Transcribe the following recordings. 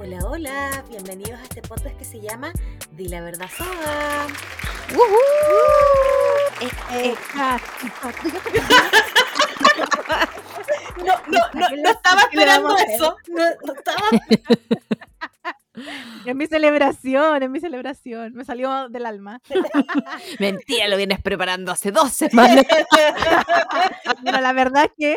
Hola, hola, bienvenidos a este podcast que se llama Di la verdad soga. Eh, eh, ah, No, no, no, no estaba ¿Qué le esperando eso. No, no estaba. Es mi celebración, es mi celebración. Me salió del alma. Mentira, lo vienes preparando hace dos semanas. Bueno, la verdad es que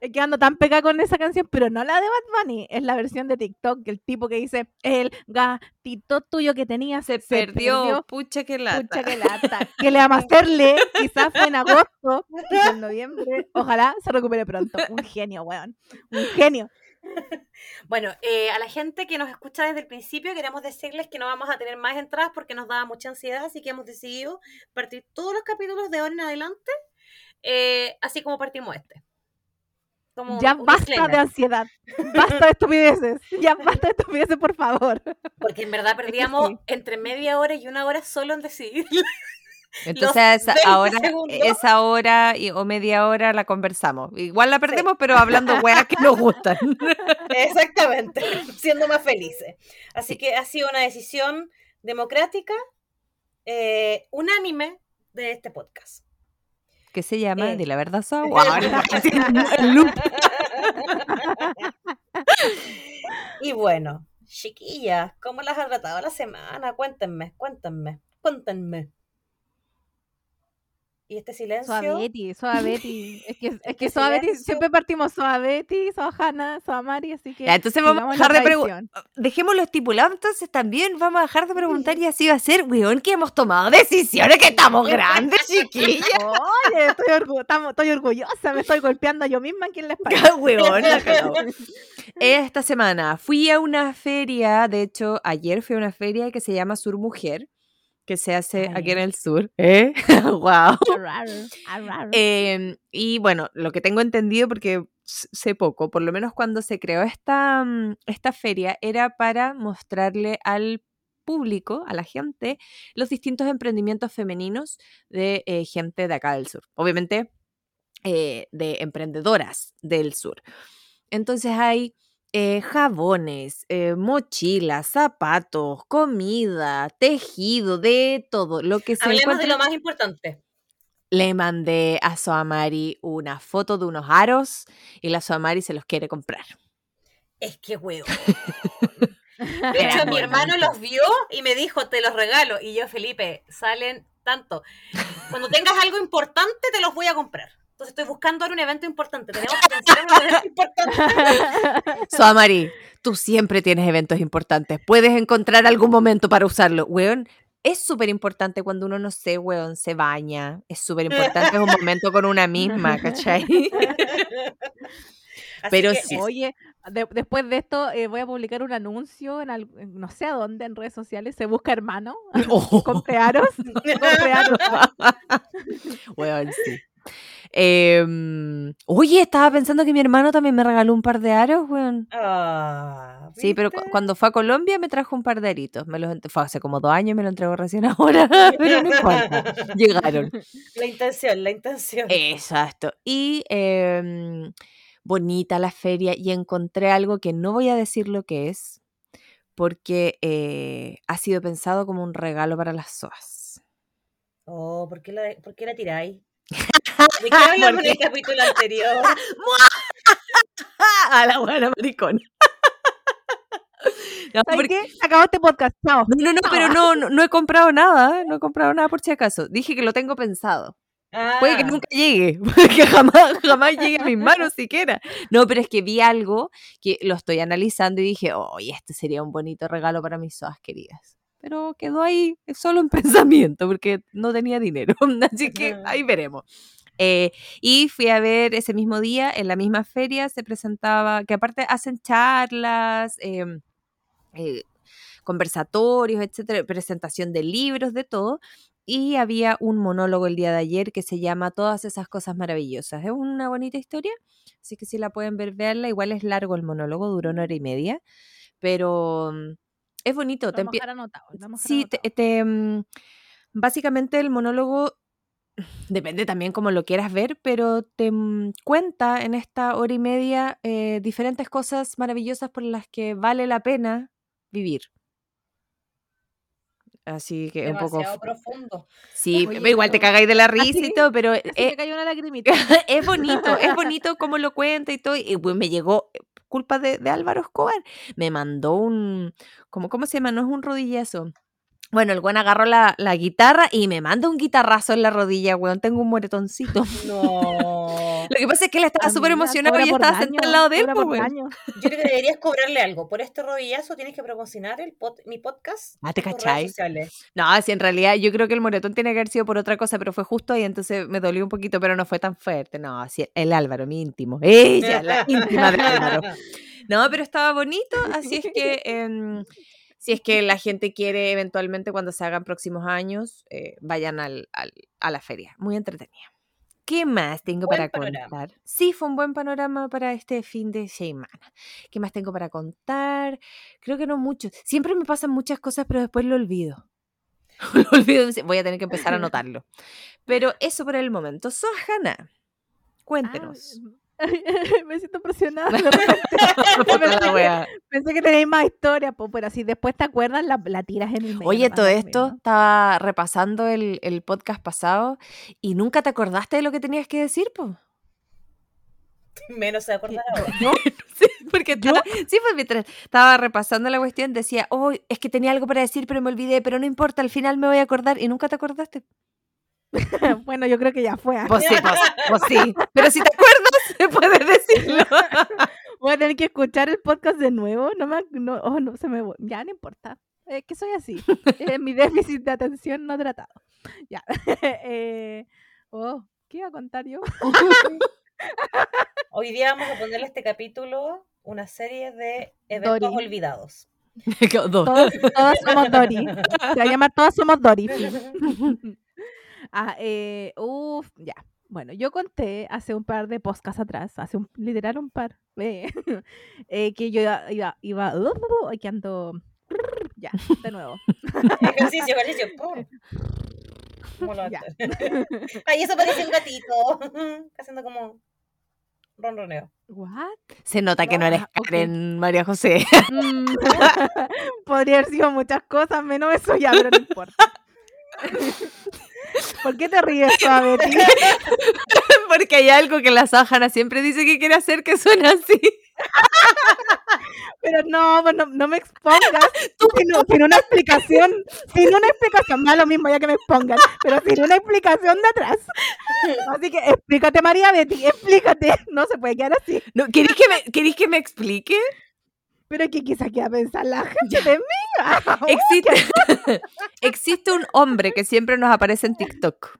es que ando tan pegada con esa canción, pero no la de Bad Bunny, es la versión de TikTok, el tipo que dice, el gatito tuyo que tenía Se, perdió, pucha que lata. Pucha que lata. ¿Qué le vamos a hacerle? Quizás fue en agosto, quizás en noviembre. Ojalá se recupere pronto. Un genio, weón. Un genio. Bueno, eh, a la gente que nos escucha desde el principio, queremos decirles que no vamos a tener más entradas porque nos daba mucha ansiedad, así que hemos decidido partir todos los capítulos de ahora en adelante, eh, así como partimos este. Como Ya basta disclaimer, de ansiedad. Basta de estupideces. Ya basta de estupideces, por favor. Porque en verdad perdíamos sí. entre media hora y una hora solo en decidir. Entonces, esa- 20 ahora, segundos. esa hora y- o media hora la conversamos. Igual la perdemos, pero hablando weas que nos gustan. Exactamente, siendo más felices. Así Sí. que ha sido una decisión democrática, eh, unánime de este podcast. ¿Qué se llama? Eh. De la verdad, so- y bueno, chiquillas, ¿cómo las ha tratado la semana? Cuéntenme, cuéntenme, cuéntenme. Y este silencio. Suaveti, Suaveti. Es que, es que Este Suaveti, silencio. siempre partimos Suaveti, Sohana, Soamari, así que. Ya, entonces vamos a dejar de preguntar. Dejémoslo estipulado, entonces también vamos a dejar de preguntar y así va a ser, weón, que hemos tomado decisiones, que estamos grandes, chiquillas. Oye, estoy, orgu- tamo- estoy orgullosa, me estoy golpeando yo misma aquí en la espalda. Weón. Esta semana fui a una feria, de hecho, ayer fui a una feria que se llama Sur Mujer, que se hace Ah, aquí en el sur. ¿Eh? wow. Arrar. Em, y bueno, lo que tengo entendido, porque sé poco, por lo menos cuando se creó esta, mm, esta feria, era para mostrarle al público, a la gente, los distintos emprendimientos femeninos de eh, gente de acá del sur. Obviamente, eh, de emprendedoras del sur. Entonces hay eh, jabones, eh, mochilas, zapatos, comida, tejido, de todo. Lo que se Hablemos de lo más importante. le mandé a Soamari una foto de unos aros y la Soamari se los quiere comprar. Es que huevo. De hecho, mi hermano los vio y me dijo, te los regalo. Y yo, Felipe, salen tanto. Cuando tengas algo importante, te los voy a comprar. Entonces estoy buscando ahora un evento importante. Tenemos que pensar en un evento importante. Soamari, tú siempre tienes eventos importantes. Puedes encontrar algún momento para usarlo. Weón, es súper importante cuando uno, no sé, weón, se baña. Es súper importante, es un momento con una misma, ¿cachai? Así Pero que sí. Oye, de- después de esto eh, voy a publicar un anuncio en, al- en no sé a dónde, en redes sociales. Se busca hermano. Oh, Compre aros. Compre aros. weón, sí. Em, oye, estaba pensando que mi hermano también me regaló un par de aros, weón. Ah, Sí, pero cuando fue a Colombia me trajo un par de aritos. Me los fue hace como dos años y me lo entregó recién ahora, pero no importa. Llegaron. La intención, la intención. Exacto. Y em, bonita la feria y encontré algo que no voy a decir lo que es porque eh, ha sido pensado como un regalo para las SOAS. Oh, ¿por qué la, por qué la tiráis? ¿De qué hablamos en el capítulo anterior? A la buena maricón. No, ¿Sabes porque- acabó este podcast. Chao. no, no, no, pero no, no, no he comprado nada, ¿eh? no he comprado nada por si acaso. Dije que lo tengo pensado. Puede que Ah, nunca llegue, puede que jamás, jamás llegue a mis manos siquiera. No, pero es que vi algo que lo estoy analizando y dije, oye, este sería un bonito regalo para mis soas queridas. Pero quedó ahí solo en pensamiento porque no tenía dinero. Así que ahí veremos. Eh, y fui a ver ese mismo día, en la misma feria, se presentaba, que aparte hacen charlas, em, eh, conversatorios, etcétera, presentación de libros, de todo. Y había un monólogo el día de ayer que se llama Todas esas cosas maravillosas. Es una bonita historia, así que si la pueden ver, veanla. Igual es largo el monólogo, duró una hora y media, pero mm, es bonito. Lo Te vamos a anotado, vamos Sí, te, anotado. te, mm, básicamente el monólogo depende también como lo quieras ver, pero te mm, cuenta en esta hora y media eh, diferentes cosas maravillosas por las que vale la pena vivir. Así que es un poco... Demasiado profundo. Sí, Oye, pero igual te cagáis de la risa y todo, pero Así eh, me cayó una lagrimita. es bonito, es bonito como lo cuenta y todo. Y me llegó, eh, culpa de, Álvaro Escobar, me mandó un, ¿cómo, ¿cómo se llama? No es un rodillazo. Bueno, el buen agarró la, la guitarra y me manda un guitarrazo en la rodilla, weón. Tengo un moretoncito. No. Lo que pasa es que él estaba súper emocionado y estaba sentado al lado de él, pues. Yo creo que deberías cobrarle algo. Por este rodillazo tienes que promocionar el pod- mi podcast. Ah, ¿te cachai? No, si en realidad yo creo que el moretón tiene que haber sido por otra cosa, pero fue justo ahí, entonces me dolió un poquito, pero no fue tan fuerte. No, así el Álvaro, mi íntimo. Ella, la íntima de Álvaro. No, pero estaba bonito, así es que em, si es que la gente quiere eventualmente cuando se hagan próximos años, eh, vayan al, al- a la feria. Muy entretenida. ¿Qué más tengo Buen para panorama. contar? Sí, fue un buen panorama para este fin de semana. ¿Qué más tengo para contar? Creo que no mucho. Siempre me pasan muchas cosas, pero después lo olvido. lo olvido. Voy a tener que empezar a anotarlo. Pero eso por el momento. Sohana, cuéntenos. me siento presionada. de pensé, que, pensé que tenéis más historia, po, pero si después te acuerdas, la, la tiras en el medio. Oye, no todo esto, mismo. estaba repasando el, el podcast pasado y nunca te acordaste de lo que tenías que decir, po. Menos se acordar ahora. ¿Yo? Sí, porque estaba- sí, pues mientras estaba repasando la cuestión decía, oh, es que tenía algo para decir, pero me olvidé, pero no importa, al final me voy a acordar y nunca te acordaste. bueno, yo creo que ya fue. ah. Pues sí, pues, pues sí. Pero si te acuerdas, puedes decirlo. Voy a tener que escuchar el podcast de nuevo. No me, no, oh, no, se me, ya no importa. Es que soy así. Eh, mi déficit de atención no tratado. Ya. Eh, oh, ¿qué iba a contar yo? Hoy día vamos a ponerle a este capítulo una serie de eventos Dory. olvidados. Dos. Todos, todas somos Dory. Se va a llamar Todas somos Dory. Ah, eh, uf, ya. Bueno, yo conté hace un par de podcasts atrás, hace un, literal un par, eh, eh, que yo iba, iba, iba uh, que ando, ya, de nuevo. ejercicio, ejercicio. Pum. ¿Cómo lo Ya. haces? Ay, eso parece un gatito. Haciendo como ronroneo. What? Se nota que no eres Ah. Karen, María José. Mm, Podría haber sido muchas cosas, menos eso ya, pero no importa. ¿Por qué te ríes, suave? Porque hay algo que la Sájana siempre dice que quiere hacer que suena así. Pero no, no, no me expongas sin, u- sin una explicación. Sin una explicación, da lo mismo ya que me expongan, pero sin una explicación de atrás. Así que explícate, María Betty, explícate. No se puede quedar así. No, ¿queréis, que me, ¿Queréis que me explique? Pero que quizá quiera pensar la gente de mí. Ah, Existe, existe un hombre que siempre nos aparece en TikTok.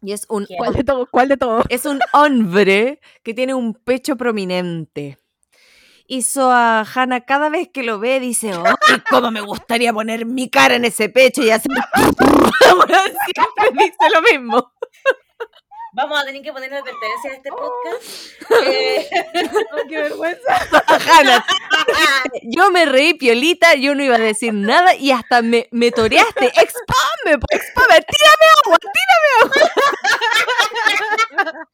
Y es un. ¿Cuál de todo? ¿Cuál de todo? es un hombre que tiene un pecho prominente. Y a Hannah cada vez que lo ve dice, ¡ay, cómo me gustaría poner mi cara en ese pecho y hacer... siempre dice lo mismo. Vamos a tener que poner la advertencia de este podcast. Eh, Ay, qué vergüenza. Hannah, yo me reí piolita, yo no iba a decir nada y hasta me, me toreaste. ¡Expame, po, expame! ¡Tírame agua!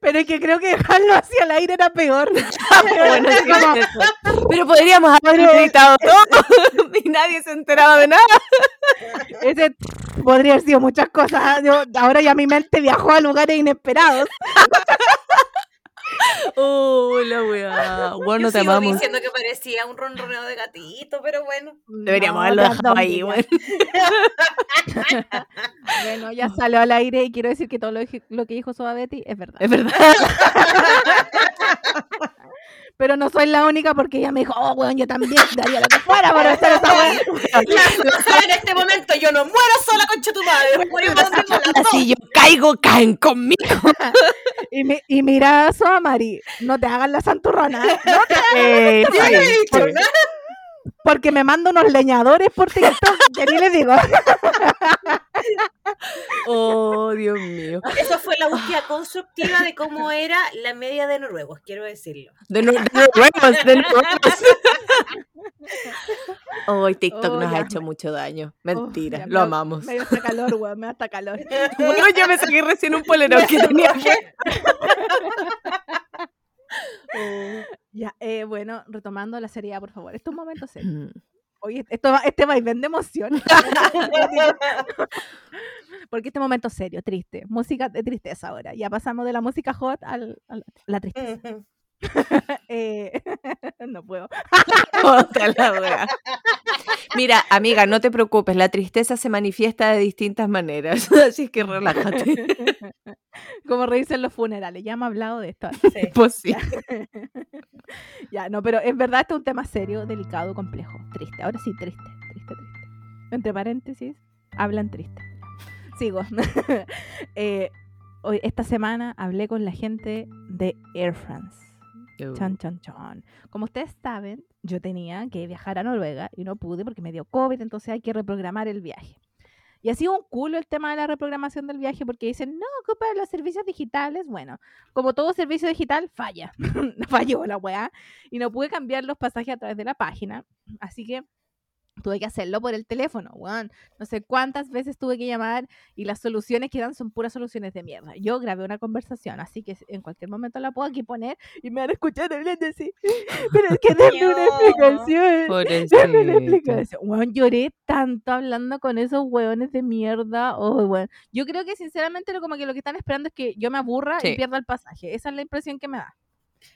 Pero es que creo que dejarlo hacia el aire era peor. Bueno, sí, Como-. Pero podríamos haber gritado todo y nadie se enteraba de nada. Ese podría haber sido muchas cosas. Yo- ahora ya mi mente viajó a lugares inesperados. Oh, la weá. Bueno, yo te sigo amamos. diciendo que parecía un ronroneo de gatito, pero bueno. Deberíamos No, haberlo ¿de dejado ahí, bueno. Bueno, ya salió al aire y quiero decir que todo lo que dijo Soba Betty es verdad. Es verdad. Pero no soy la única porque ella me dijo, oh, weón, yo también daría lo que fuera para hacer esa. La, la sabe en este momento, yo no muero sola, concha tu madre. Si yo caigo, caen conmigo. Y, mi- y mira, Soba Mari, no te hagas la santurrona. ¿eh? No te Eh, Yo no porque me mando unos leñadores por TikTok, que ni les digo. Oh, Dios mío. Eso fue la búsqueda constructiva de cómo era la media de noruegos, quiero decirlo. De, nu- de nuevos, de nuevos. Hoy TikTok Oh, nos ya. ha hecho mucho daño. Mentira, Uf, ya lo me- amamos. Me dio hasta calor, weón, me da hasta calor. Bueno, yo me saqué recién un polerón que tenía. Ya, eh, bueno, retomando la seriedad, por favor. Estos momentos serios. Oye, esto va, este vaivén de emoción. Porque este momento serio, triste, música de tristeza ahora. Ya pasamos de la música hot a la tristeza. Eh, no puedo. Mira, amiga, no te preocupes, la tristeza se manifiesta de distintas maneras, así que relájate. Como reírse en los funerales, ya hemos hablado de esto. Sí. Pues sí. Ya. no, pero en verdad este es un tema serio, delicado, complejo, triste. Ahora sí, triste, triste, triste. Entre paréntesis, hablan triste. Sigo. Eh, hoy, esta semana hablé con la gente de Air France. Chan, chan, chan. Como ustedes saben, yo tenía que viajar a Noruega y no pude porque me dio COVID, entonces hay que reprogramar el viaje. Y ha sido un culo el tema de la reprogramación del viaje porque dicen, no, ocupa los servicios digitales. Bueno, como todo servicio digital, falla. Falló la weá. Y no pude cambiar los pasajes a través de la página. Así que tuve que hacerlo por el teléfono, weón. No sé cuántas veces tuve que llamar y las soluciones que dan son puras soluciones de mierda. Yo grabé una conversación, así que en cualquier momento la puedo aquí poner y me van a escuchar hablando así. Pero es que denme una explicación. Denme una explicación. Weón, lloré tanto hablando con esos weones de mierda. Oh, weón. Yo creo que sinceramente como que lo que están esperando es que yo me aburra y pierda el pasaje. Esa es la impresión que me da.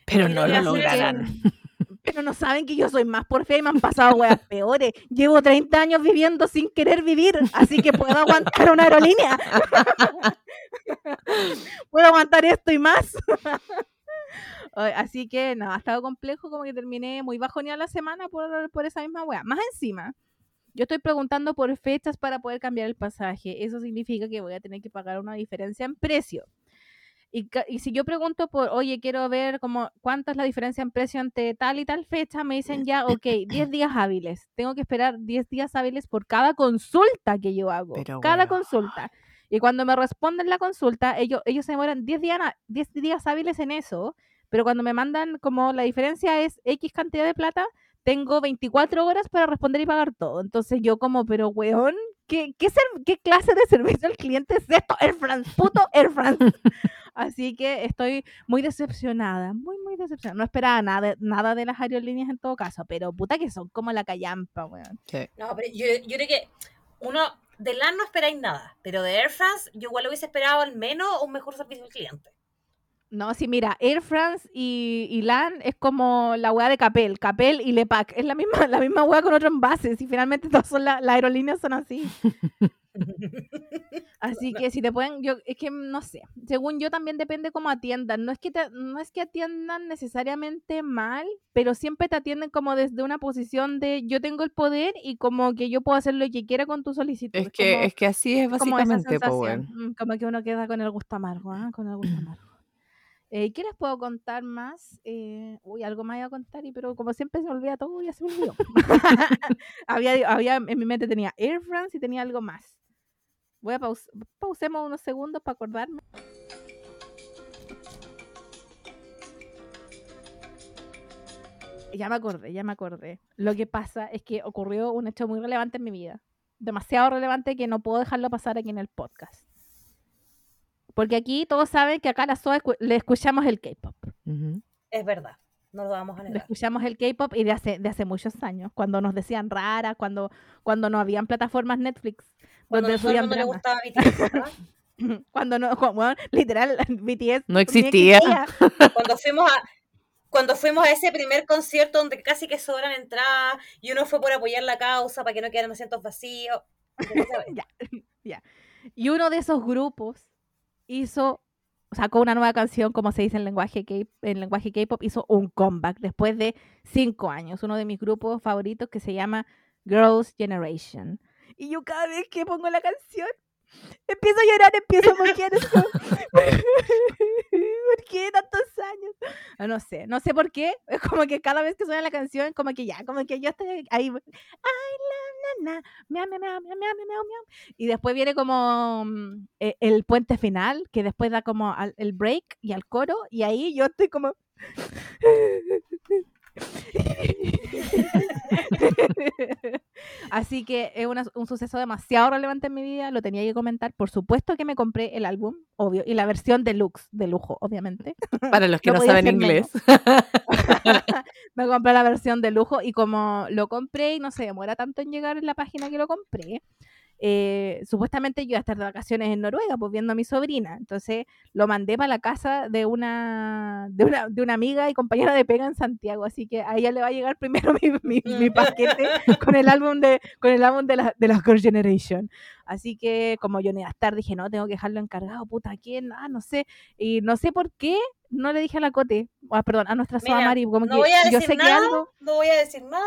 Pero no lo lograrán. Pero no saben que yo soy más por fe y me han pasado weas peores. Llevo 30 años viviendo sin querer vivir, así que puedo aguantar una aerolínea. puedo aguantar esto y más. así que no, ha estado complejo, como que terminé muy bajoneada la semana por, por esa misma wea. Más encima, yo estoy preguntando por fechas para poder cambiar el pasaje. Eso significa que voy a tener que pagar una diferencia en precio. Y, si yo pregunto por, oye, quiero ver como cuánto es la diferencia en precio entre tal y tal fecha, me dicen ya, ok, 10 días hábiles. Tengo que esperar 10 días hábiles por cada consulta que yo hago. cada consulta. Y cuando me responden la consulta, ellos, ellos se demoran 10 días, 10 días hábiles en eso, pero cuando me mandan como la diferencia es X cantidad de plata, tengo 24 horas para responder y pagar todo. Entonces yo como, pero weón, ¿qué, qué, qué clase de servicio al cliente es esto? Air France, puto Air France. Así que estoy muy decepcionada, muy, muy decepcionada. No esperaba nada, nada de las aerolíneas en todo caso, pero puta que son como la callampa, weón. No, pero yo, yo creo que uno, de LAN no esperáis nada, pero de Air France yo igual hubiese esperado al menos un mejor servicio al cliente. No, sí, mira, Air France y, y LAN es como la weá de Capel, Capel y Lepac, es la misma, la misma weá con otro envase, y finalmente todas son las aerolíneas son así. así que si te pueden, yo, es que no sé, según yo también depende cómo atiendan, no es que no es que atiendan necesariamente mal, pero siempre te atienden como desde una posición de yo tengo el poder y como que yo puedo hacer lo que quiera con tu solicitud. Es que, es que así es básicamente, como, mm, como que uno queda con el gusto amargo, ¿ah? con el gusto amargo. Eh, ¿Qué les puedo contar más? Eh, uy, algo más iba a contar, y, pero como siempre se me olvida todo, ya se me olvidó. había, había, en mi mente tenía Air France y tenía algo más. Voy a pausar, pausemos unos segundos para acordarme. Ya me acordé, ya me acordé. Lo que pasa es que ocurrió un hecho muy relevante en mi vida. Demasiado relevante que no puedo dejarlo pasar aquí en el podcast. Porque aquí todos saben que acá a la SOA le escuchamos el K-pop. Es verdad. No lo vamos a negar. Escuchamos el K-pop y de hace, de hace muchos años, cuando nos decían raras, cuando, cuando no habían plataformas Netflix. Cuando donde no le gustaba BTS. cuando no, literal, BTS no existía. cuando fuimos a, cuando fuimos a ese primer concierto donde casi que sobran entradas y uno fue por apoyar la causa para que no quedaran asientos vacíos. ya, ya. Y uno de esos grupos hizo, sacó una nueva canción, como se dice en lenguaje en lenguaje K-pop, hizo un comeback después de cinco años. Uno de mis grupos favoritos que se llama Girls' Generation. Y yo cada vez que pongo la canción, empiezo a llorar, empiezo a moquear ¿Por qué tantos años? Ah, no, sé, no sé por qué. Es como que cada vez que suena la canción, como que ya, como que yo estoy ahí. Y después viene como mm, e, el puente final, que después da como el break y al coro, y ahí yo estoy como. Así que es un suceso demasiado relevante en mi vida, lo tenía que comentar. Por supuesto que me compré el álbum, obvio, y la versión deluxe, de lujo, obviamente. Para los que no, saben inglés. me compré la versión de lujo y como lo compré y no se demora tanto en llegar en la página que lo compré, eh, supuestamente yo iba a estar de vacaciones en Noruega, pues viendo a mi sobrina. Entonces lo mandé para la casa de una, de una, de una amiga y compañera de pega en Santiago. Así que a ella le va a llegar primero mi, mi, paquete con el álbum de, con el álbum de la, de la Girl Generation. Así que como yo ni a estar, dije, no, tengo que dejarlo encargado, puta, ¿a quién? Ah, no sé. Y no sé por qué no le dije a la Cote, ah, perdón, a nuestra Soa Mari, como no voy a decir yo sé nada, que algo... No voy a decir nada.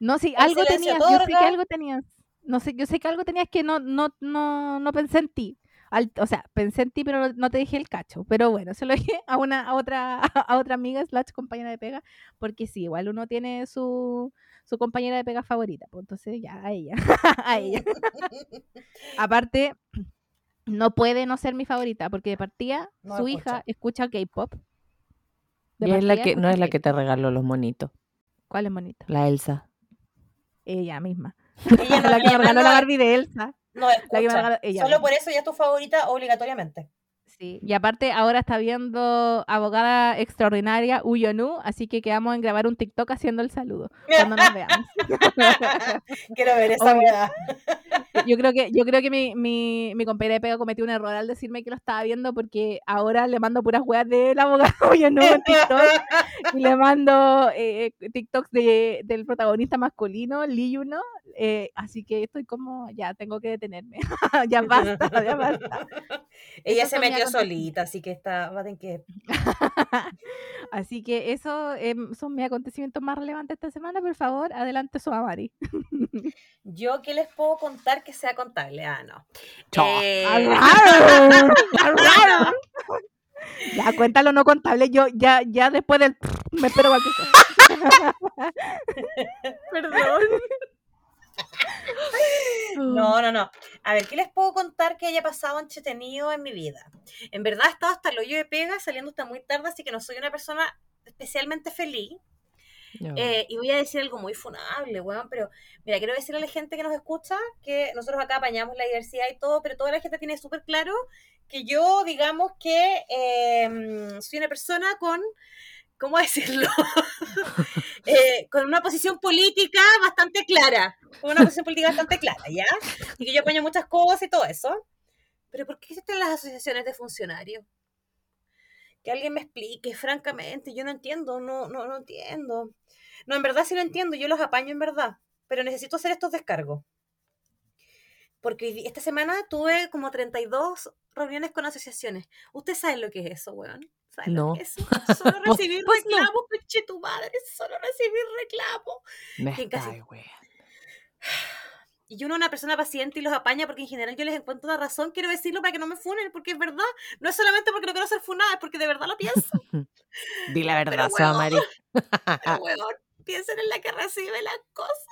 No, sí, algo tenías, yo sé que algo tenías no sé, yo sé que algo tenías que no, no, no, no pensé en ti. o sea, pensé en ti, pero no, te dije el cacho. Pero bueno, se lo dije a una, a otra, a otra amiga, slash compañera de pega, porque sí, igual uno tiene su, su compañera de pega favorita. Pues entonces ya, a ella, a ella. Aparte, no puede no ser mi favorita, porque de partida su hija escucha K-pop. Y es la que, no es la que te regaló los monitos. ¿Cuál es monito? La Elsa. Ella misma. Ella la que me regaló la Barbie de Elsa. No, escucha, Solo por eso ya es tu favorita obligatoriamente. Sí, y aparte ahora está viendo Abogada Extraordinaria Uyonu, así que quedamos en grabar un TikTok haciendo el saludo cuando nos veamos. Quiero ver esa verdad. Yo creo que, yo creo que mi, mi, mi compañera de pega cometió un error al decirme que lo estaba viendo porque ahora le mando puras weas del abogado Uyonu en TikTok y le mando eh, TikToks de, del protagonista masculino, Lee Yuno, eh, así que estoy como, ya tengo que detenerme, ya basta, ya basta. Ella se metió solita, así que está, va a tener que... así que eso em, son mis acontecimientos más relevantes esta semana, por favor, adelante Mari. Yo, ¿qué les puedo contar que sea contable? Ah, no. Eh... Ya, cuéntalo no contable. Yo ya, ya después del. Me espero cualquier Perdón. No, no, no. A ver, ¿qué les puedo contar que haya pasado entretenido en mi vida? En verdad he estado hasta el hoyo de pega, saliendo hasta muy tarde, así que no soy una persona especialmente feliz. Eh, y voy a decir algo muy funable, weón, pero mira, quiero decirle a la gente que nos escucha que nosotros acá apañamos la diversidad y todo, pero toda la gente tiene súper claro que yo, digamos que em, soy una persona con ¿cómo decirlo? Eh, con una posición política bastante clara, con una posición política bastante clara, ¿ya? Y que yo apoyo muchas cosas y todo eso. Pero ¿por qué existen las asociaciones de funcionarios? Que alguien me explique, francamente, yo no entiendo, no, no, no entiendo. No, en verdad sí lo entiendo, yo los apaño en verdad, pero necesito hacer estos descargos. Porque esta semana tuve como 32 reuniones con asociaciones. ¿Usted sabe lo que es eso, weón? No. Eso, solo recibir pues reclamos, no. tu madre, solo recibir reclamos. Me casi... Y uno una persona paciente y los apaña porque en general yo les encuentro una razón, quiero decirlo para que no me funen, porque es verdad. No es solamente porque no quiero ser funada, es porque de verdad lo pienso. Di la verdad, Pero, Mari. Pero, piensen en la que recibe las cosas.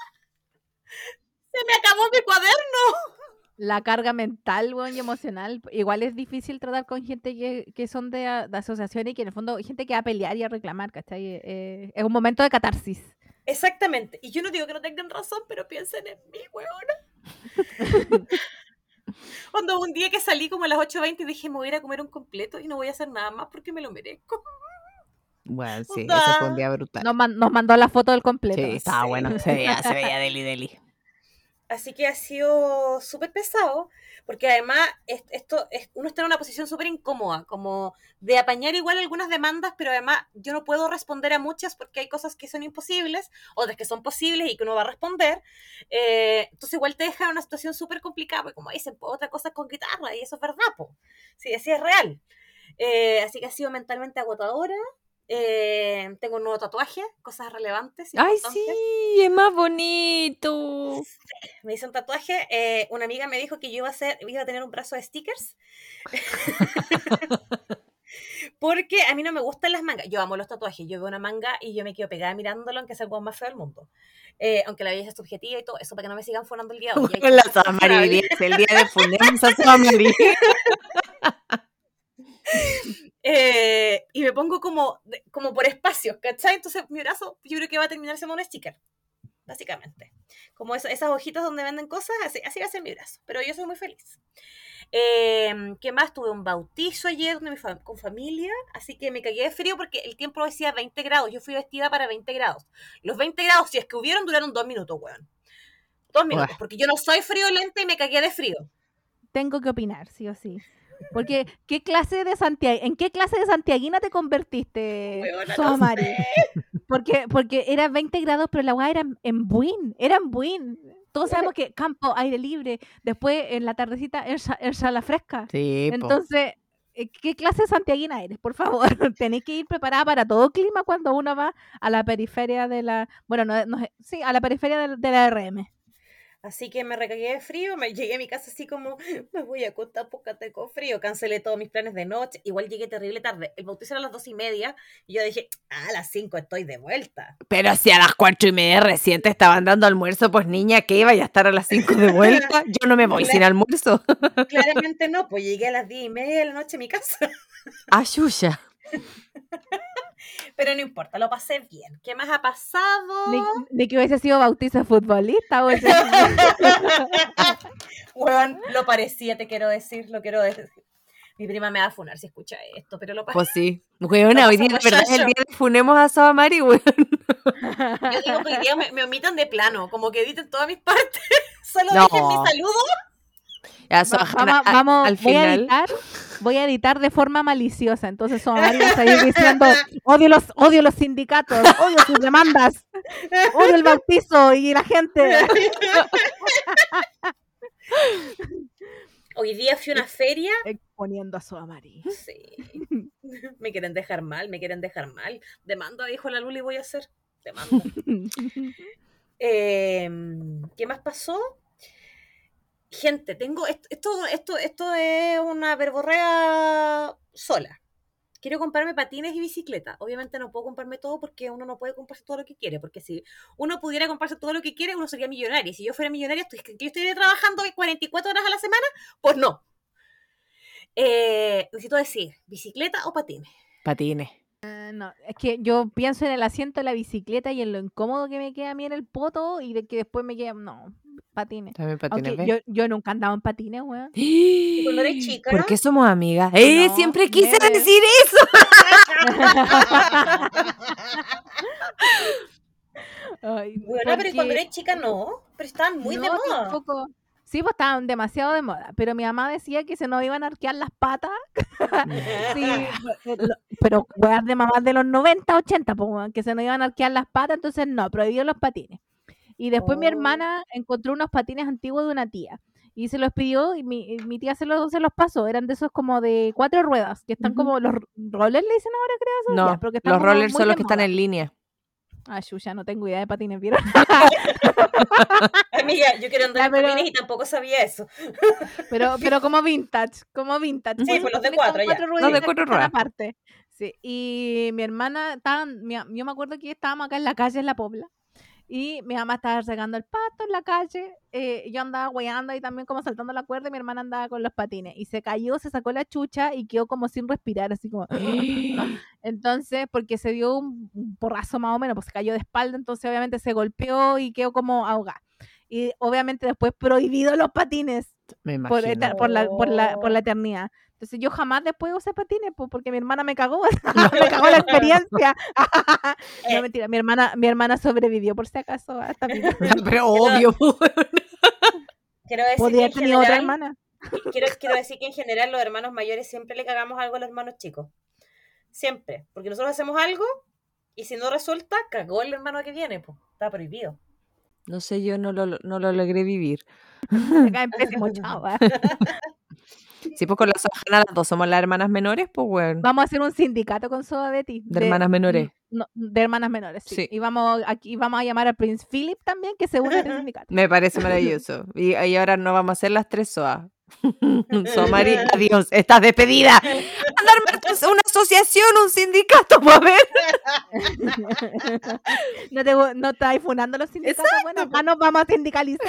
Se me acabó mi cuaderno la carga mental y emocional. Igual es difícil tratar con gente que, son de, asociación y que en el fondo gente que va a pelear y a reclamar, ¿cachai? Eh, es un momento de catarsis. Exactamente. Y yo no digo que no tengan razón, pero piensen en mí, weona. Cuando un día que salí como a las 8.20 dije, me voy a ir a comer un completo y no voy a hacer nada más porque me lo merezco. Bueno, sí, ese fue un día brutal. Nos, mandó la foto del completo. Sí, estaba bueno, se veía, se veía deli deli. Así que ha sido súper pesado, porque además esto, uno está en una posición súper incómoda, como de apañar igual algunas demandas, pero además yo no puedo responder a muchas porque hay cosas que son imposibles, otras que son posibles y que uno va a responder. Eh, entonces igual te deja en una situación súper complicada, porque como dicen, pues, otra cosa con guitarra, y eso es verdad, pues. Sí, así es real. Eh, así que ha sido mentalmente agotadora, eh, tengo un nuevo tatuaje, cosas relevantes. ¡Ay, sí! Es más bonito. me hice un tatuaje. Eh, una amiga me dijo que yo iba a, hacer, iba a tener un brazo de stickers. Porque a mí no me gustan las mangas. Yo amo los tatuajes. Yo veo una manga y yo me quedo pegada mirándolo, aunque sea el más feo del mundo. Eh, aunque la belleza es subjetiva y todo eso, para que no me sigan fonando el día de hoy. la el día de funemos a Eh, y me pongo como, como por espacios, ¿cachai? Entonces mi brazo yo creo que va a terminar siendo un sticker, básicamente. Como esas hojitas donde venden cosas, así, así va a ser mi brazo. Pero yo soy muy feliz. Em, ¿Qué más? Tuve un bautizo ayer con familia, así que me cagué de frío porque el tiempo decía 20 grados. Yo fui vestida para 20 grados. Los 20 grados, si es que hubieron, duraron dos minutos, weón. Dos minutos, porque yo no soy friolenta y me cagué de frío. Tengo que opinar, sí o sí. Porque, ¿qué clase de Santiago, ¿en qué clase de santiaguina te convertiste, Somari? Porque, porque era 20 grados, pero la agua era en Buin, era en Buin. Todos sabemos que campo, aire libre, después en la tardecita en, sala fresca. Sí, Entonces, eh, ¿qué clase de santiaguina eres? Por favor, tenéis que ir preparada para todo clima cuando uno va a la periferia de la, bueno, no, no sí, a la periferia de, de la RM. Así que me recagué de frío, me llegué a mi casa así como, me voy a acostar porque tengo frío, cancelé todos mis planes de noche, igual llegué terrible tarde, el bautizo era a las dos y media, y yo dije, ah, a las cinco estoy de vuelta. Pero si a las cuatro y media recién te estaban dando almuerzo, pues niña, ¿qué iba a estar a las cinco de vuelta? Yo no me voy sin almuerzo. Claramente no, pues llegué a las diez y media de la noche a mi casa. Ayuya. Pero no importa, lo pasé bien. ¿Qué más ha pasado? De, que hubiese sido bautizo futbolista. O bueno, lo parecía, te quiero decir, lo quiero decir. Mi prima me va a funar si escucha esto, pero lo pasé. Pues sí. Weón, hoy día, verdad, el día de funemos a Soba Mari, weón. Yo digo que hoy día me, omitan de plano, como que editen todas mis partes. Solo dejen mi saludo vamos, vamos al voy a editar, voy a editar de forma maliciosa. Entonces son va a ir diciendo odio los, odio los sindicatos, odio sus demandas, odio el bautizo y la gente. Hoy día fui a una feria. Exponiendo a su. Sí. Me quieren dejar mal, me quieren dejar mal. Demanda, dijo la Luli, voy a hacer. Demanda. Em, ¿Qué más pasó? Gente, tengo esto, esto, esto es una verborrea sola. Quiero comprarme patines y bicicleta. Obviamente no puedo comprarme todo porque uno no puede comprarse todo lo que quiere. Porque si uno pudiera comprarse todo lo que quiere, uno sería millonario. Si yo fuera millonaria, estoy, yo estaría trabajando 44 horas a la semana, pues no. Eh, necesito decir, ¿bicicleta o patines? Patines. Ah, no, es que yo pienso en el asiento de la bicicleta y en lo incómodo que me queda a mí en el poto y de que después me queda, no, patines. También patines, yo, yo, nunca andaba en patines, weón. cuando eres chica? ¿Por qué somos amigas? ¡Eh! siempre quise decir eso. bueno, pero cuando eres chica no, pero estaban muy de moda. Sí, pues estaban demasiado de moda, pero mi mamá decía que se nos iban a arquear las patas. sí, eh, pero weas de mamás de los 90, 80, pues, que se nos iban a arquear las patas, entonces no, prohibió los patines. Y después mi oh. hermana encontró unos patines antiguos de una tía y se los pidió y mi, mi tía se los, se los pasó. Eran de esos como de cuatro ruedas, que están como los rollers, le dicen ahora, creo. No, pero los rollers son los que están en línea. Ah, ya no tengo idea de patines, ¿vieron? Amiga, yo quiero andar en patines y tampoco sabía eso. pero, pero como vintage, como vintage. Sí, pues los de cuatro, ya. Los de cuatro ruedas. Aparte. Sí, y mi hermana, estaban, yo me acuerdo que estábamos acá en la calle, en La Pobla, y mi mamá estaba regando el pato en la calle, eh, yo andaba guayando y también como saltando la cuerda y mi hermana andaba con los patines. Y se cayó, se sacó la chucha y quedó como sin respirar, así como... entonces, porque se dio un, porrazo más o menos, pues se cayó de espalda, entonces obviamente se golpeó y quedó como ahogada. Y obviamente después prohibido los patines por, por, la, por, la, por la eternidad. Entonces yo jamás después usé patines porque mi hermana me cagó, me cagó la experiencia. no, mentira, mi hermana, mi hermana sobrevivió por si acaso hasta Pero obvio. quiero decir Podría tener otra hermana. Quiero, quiero decir que en general los hermanos mayores siempre le cagamos algo a los hermanos chicos. Siempre. Porque nosotros hacemos algo y si no resulta, cagó el hermano que viene, pues. Está prohibido. No sé, yo no lo, no lo logré vivir. Acá pésimo, chava. Sí, pues con la Sohana las dos somos las hermanas menores, pues bueno. Vamos a hacer un sindicato con Soa Betty. De, hermanas menores. de hermanas menores, sí. Y vamos aquí vamos a llamar a Prince Philip también, que se une al sindicato. Me parece maravilloso. Y, y, ahora no vamos a hacer las tres Soa. Soa María, adiós, estás despedida. Andar una asociación, un sindicato, pues a ver. no te, no estáis funando los sindicatos. Bueno, acá nos vamos a sindicalizar.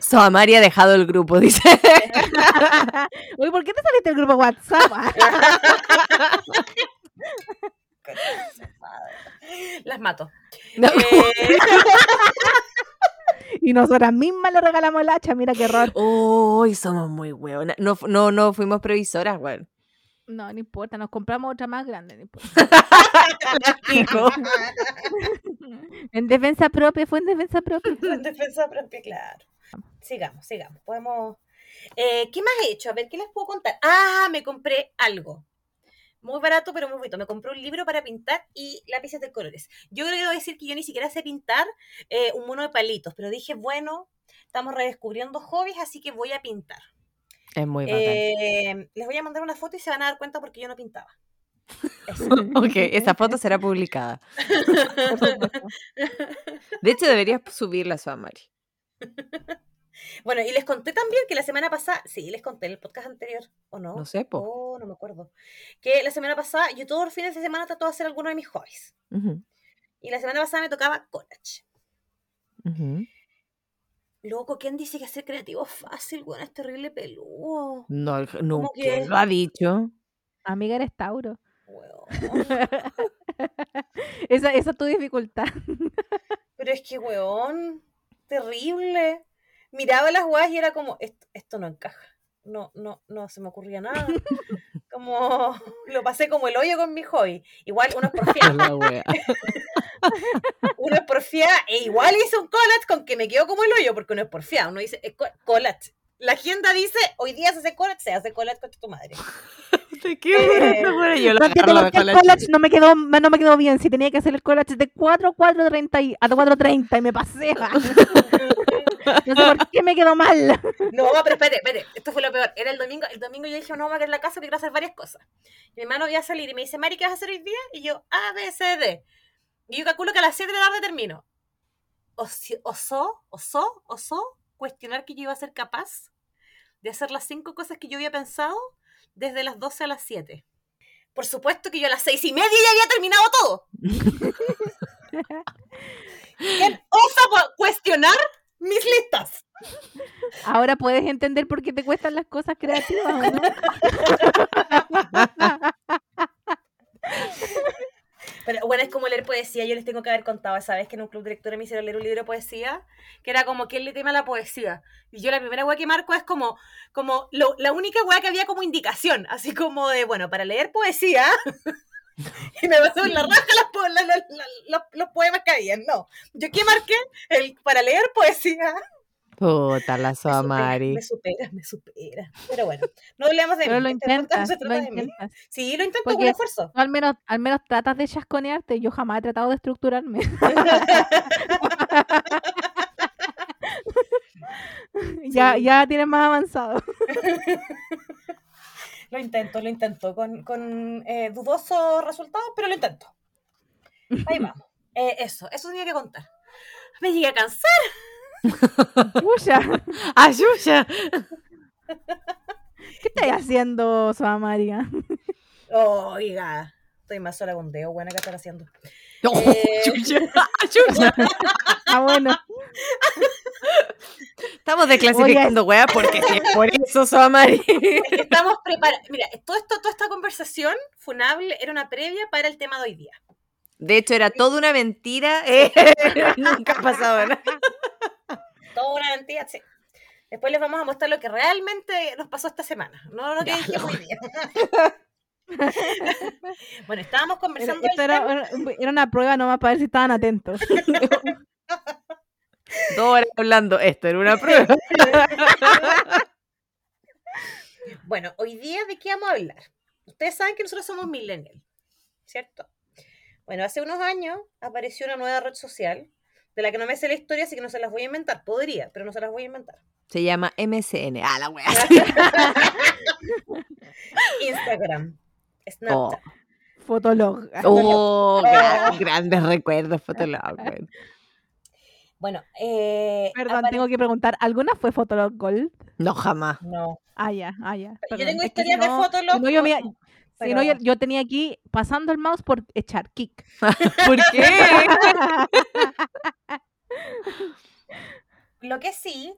Soamari ha dejado el grupo, dice. Uy, ¿por qué te saliste del grupo WhatsApp? Las mato. Eh, Y nosotras mismas le regalamos el hacha, mira qué error. Uy, somos muy hueonas. No, no, no fuimos previsoras, weón. No, no importa, nos compramos otra más grande, no importa. En defensa propia, fue en defensa propia. En defensa propia, claro. Sigamos, sigamos. Podemos. Eh, ¿Qué más he hecho? A ver, ¿qué les puedo contar? Ah, me compré algo. Muy barato, pero muy bonito. Me compré un libro para pintar y lápices de colores. Yo quiero decir que yo ni siquiera sé pintar eh, un mono de palitos, pero dije, bueno, estamos redescubriendo hobbies, así que voy a pintar. Es muy bacán. Eh, les voy a mandar una foto y se van a dar cuenta porque yo no pintaba. Ok, esa foto será publicada. De hecho, deberías subirla a su Mari. Bueno, y les conté también que la semana pasada, sí, les conté en el podcast anterior, ¿o no? No sé, po. Oh, no me acuerdo. Que la semana pasada, yo todos los fines de semana trato de hacer alguno de mis hobbies. Y la semana pasada me tocaba collage. Loco, ¿quién dice que hacer creativo es fácil? Bueno, es terrible peludo. No, no, que- ¿quién lo ha dicho? Amiga, eres Tauro. Weón. Esa, esa es tu dificultad. Pero es que, weón, terrible. Miraba las guas y era como, esto, esto no encaja. No, no, no se me ocurría nada. Como, lo pasé como el hoyo con mi hobby. Igual uno es wea. uno es porfiada e igual hice un collage con que me quedó como el hoyo porque uno es porfiado. Uno dice, collage. La agenda dice, hoy día se hace collage, se hace collage con tu madre. ¿De qué wea? Yo la No el no me quedó, no me quedó bien. Si tenía que hacer el collage de 4 a 4.30 y, a 4.30 y me pasé. No sé por qué me quedó mal. No, pero espérate, espérate, esto fue lo peor. Era el domingo, el domingo yo dije, no, voy a quedar en la casa porque quiero hacer varias cosas. Mi hermano iba a salir y me dice, Mari, ¿qué vas a hacer hoy día? Y yo, A, B, C, D. Y yo calculo que a las 7 de la tarde termino. Osi- Osó, osó, osó cuestionar que yo iba a ser capaz de hacer las cinco cosas que yo había pensado desde las 12 a las 7. Por supuesto que yo a las seis y media ya había terminado todo. ¿Quién osa cuestionar mis listas? Ahora puedes entender por qué te cuestan las cosas creativas, ¿o ¿no? Pero bueno, es como leer poesía. Yo les tengo que haber contado esa vez que en un club de lectura me hicieron leer un libro de poesía, que era como, ¿quién le tema a la poesía? Y yo la primera weá que marco es como, como lo- la única weá que había como indicación, así como de, bueno, para leer poesía. y me pasó en la raja la- la- los, los poemas que habían. No, yo qué marqué el para leer poesía. Puta, la Me soa supera, Mari. me supera, me supera. Pero bueno, no hablemos de Pero mí. lo no intentas, lo de mí. Sí, lo intento Porque- con esfuerzo. Al menos, al menos tratas de chasconearte. Yo jamás he tratado de estructurarme. ya, ya tienes más avanzado. Lo intento, lo intento, con, con eh, dudosos resultados, pero lo intento. Ahí vamos. Eh, eso, eso tenía que contar. Me llegué a cansar. Pucha, ¡Ayuya! ¿qué estás haciendo, Soa María? Oiga, estoy más sola con dedo, buena que estar haciendo. ¡Oh, Eh. ayuya! ¡Ayuya! Ah, bueno. Estamos desclasificando weá porque si es por eso, soa Mari. Es que estamos preparados. Mira, todo esto, toda esta conversación funable era una previa para el tema de hoy día. De hecho, era toda una mentira. eh, Nunca ha pasado nada. Toda una mentira, sí. Después les vamos a mostrar lo que realmente nos pasó esta semana, no lo que dijimos hoy día. bueno, estábamos Era, conversando esto era una prueba nomás para ver si estaban atentos. Dos horas hablando. Esto era una prueba. Bueno, hoy día, ¿de qué vamos a hablar? Ustedes saben que nosotros somos millennials, ¿cierto? Bueno, hace unos años apareció una nueva red social de la que no me sé la historia, así que no se las voy a inventar. Podría, pero no se las voy a inventar. Se llama MCN. Ah, la weá. Instagram, Oh, Snapchat. Fotolog. oh, gra- grandes recuerdos, Fotolog. Bueno, eh, Perdón, tengo que preguntar, ¿alguna fue Fotolog Gold? No, jamás. No, Ah, ya, ah, ya. yo tengo Es que si historias de Fotolog. no, yo, me- no, si no, yo, pero- yo tenía aquí pasando el mouse por echar kick. ¿Por qué? Lo que sí,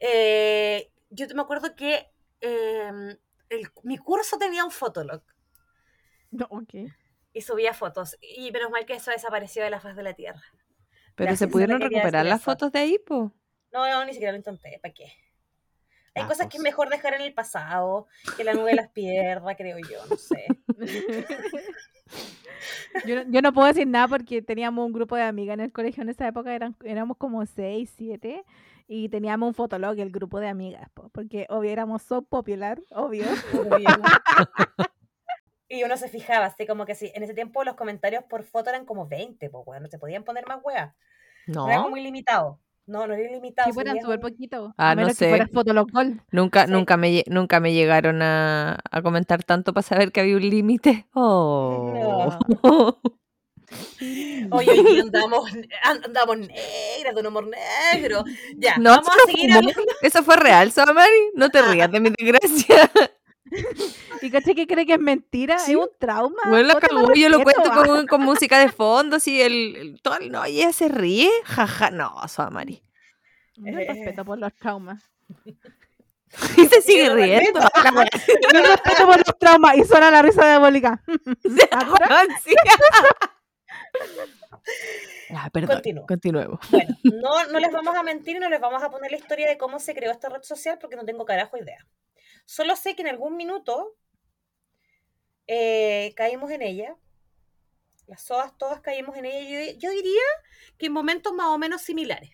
eh, yo me acuerdo que eh, el- mi curso tenía un Fotolog No, ok. y subía fotos. Y menos mal que eso desapareció de la faz de la tierra. Pero Gracias, se pudieron recuperar las eso. fotos de ahí, po. No, no, ni siquiera lo intenté, ¿para qué? Hay Ah, cosas que es pues. mejor dejar en el pasado, que la nube las pierda, creo yo, no sé. Yo no, yo no puedo decir nada porque teníamos un grupo de amigas en el colegio en esa época, eran, éramos como seis, siete, y teníamos un fotolog, el grupo de amigas, po, porque obvio éramos so popular, obvio. Obvio. Y uno se fijaba, así como que sí, en ese tiempo los comentarios por foto eran como 20, pues, weón, no se podían poner más weas. No, era No, como ilimitado. No, no era ilimitado. Que fueran súper poquito. Ah, a no menos sé. que Gold. nunca, Sí. nunca, me, nunca me llegaron a, a comentar tanto para saber que había un límite. Oh. Oye, hoy día andamos, andamos negras, de un humor negro. Ya, No, vamos eso a no seguir fue hablando. ¿Eso fue real, Samari? No te rías de mi desgracia. ¿Y caché que cree que es mentira? Sí. Es un trauma. Bueno, la cagó. Yo lo cuento con, con música de fondo, así el, el- todo el- no, y ella se ríe, jaja, no, Samari. No hay respeto por los traumas. Y se sigue riendo. No respeto por los traumas. Y suena la risa de Bólica. Weón, sí. Ah, perdón, Continúo. continuemos. Bueno, no, no les vamos a mentir y no les vamos a poner la historia de cómo se creó esta red social porque no tengo carajo idea. Solo sé que en algún minuto eh, caímos en ella. Las soas todas caímos en ella. Yo, yo diría que en momentos más o menos similares.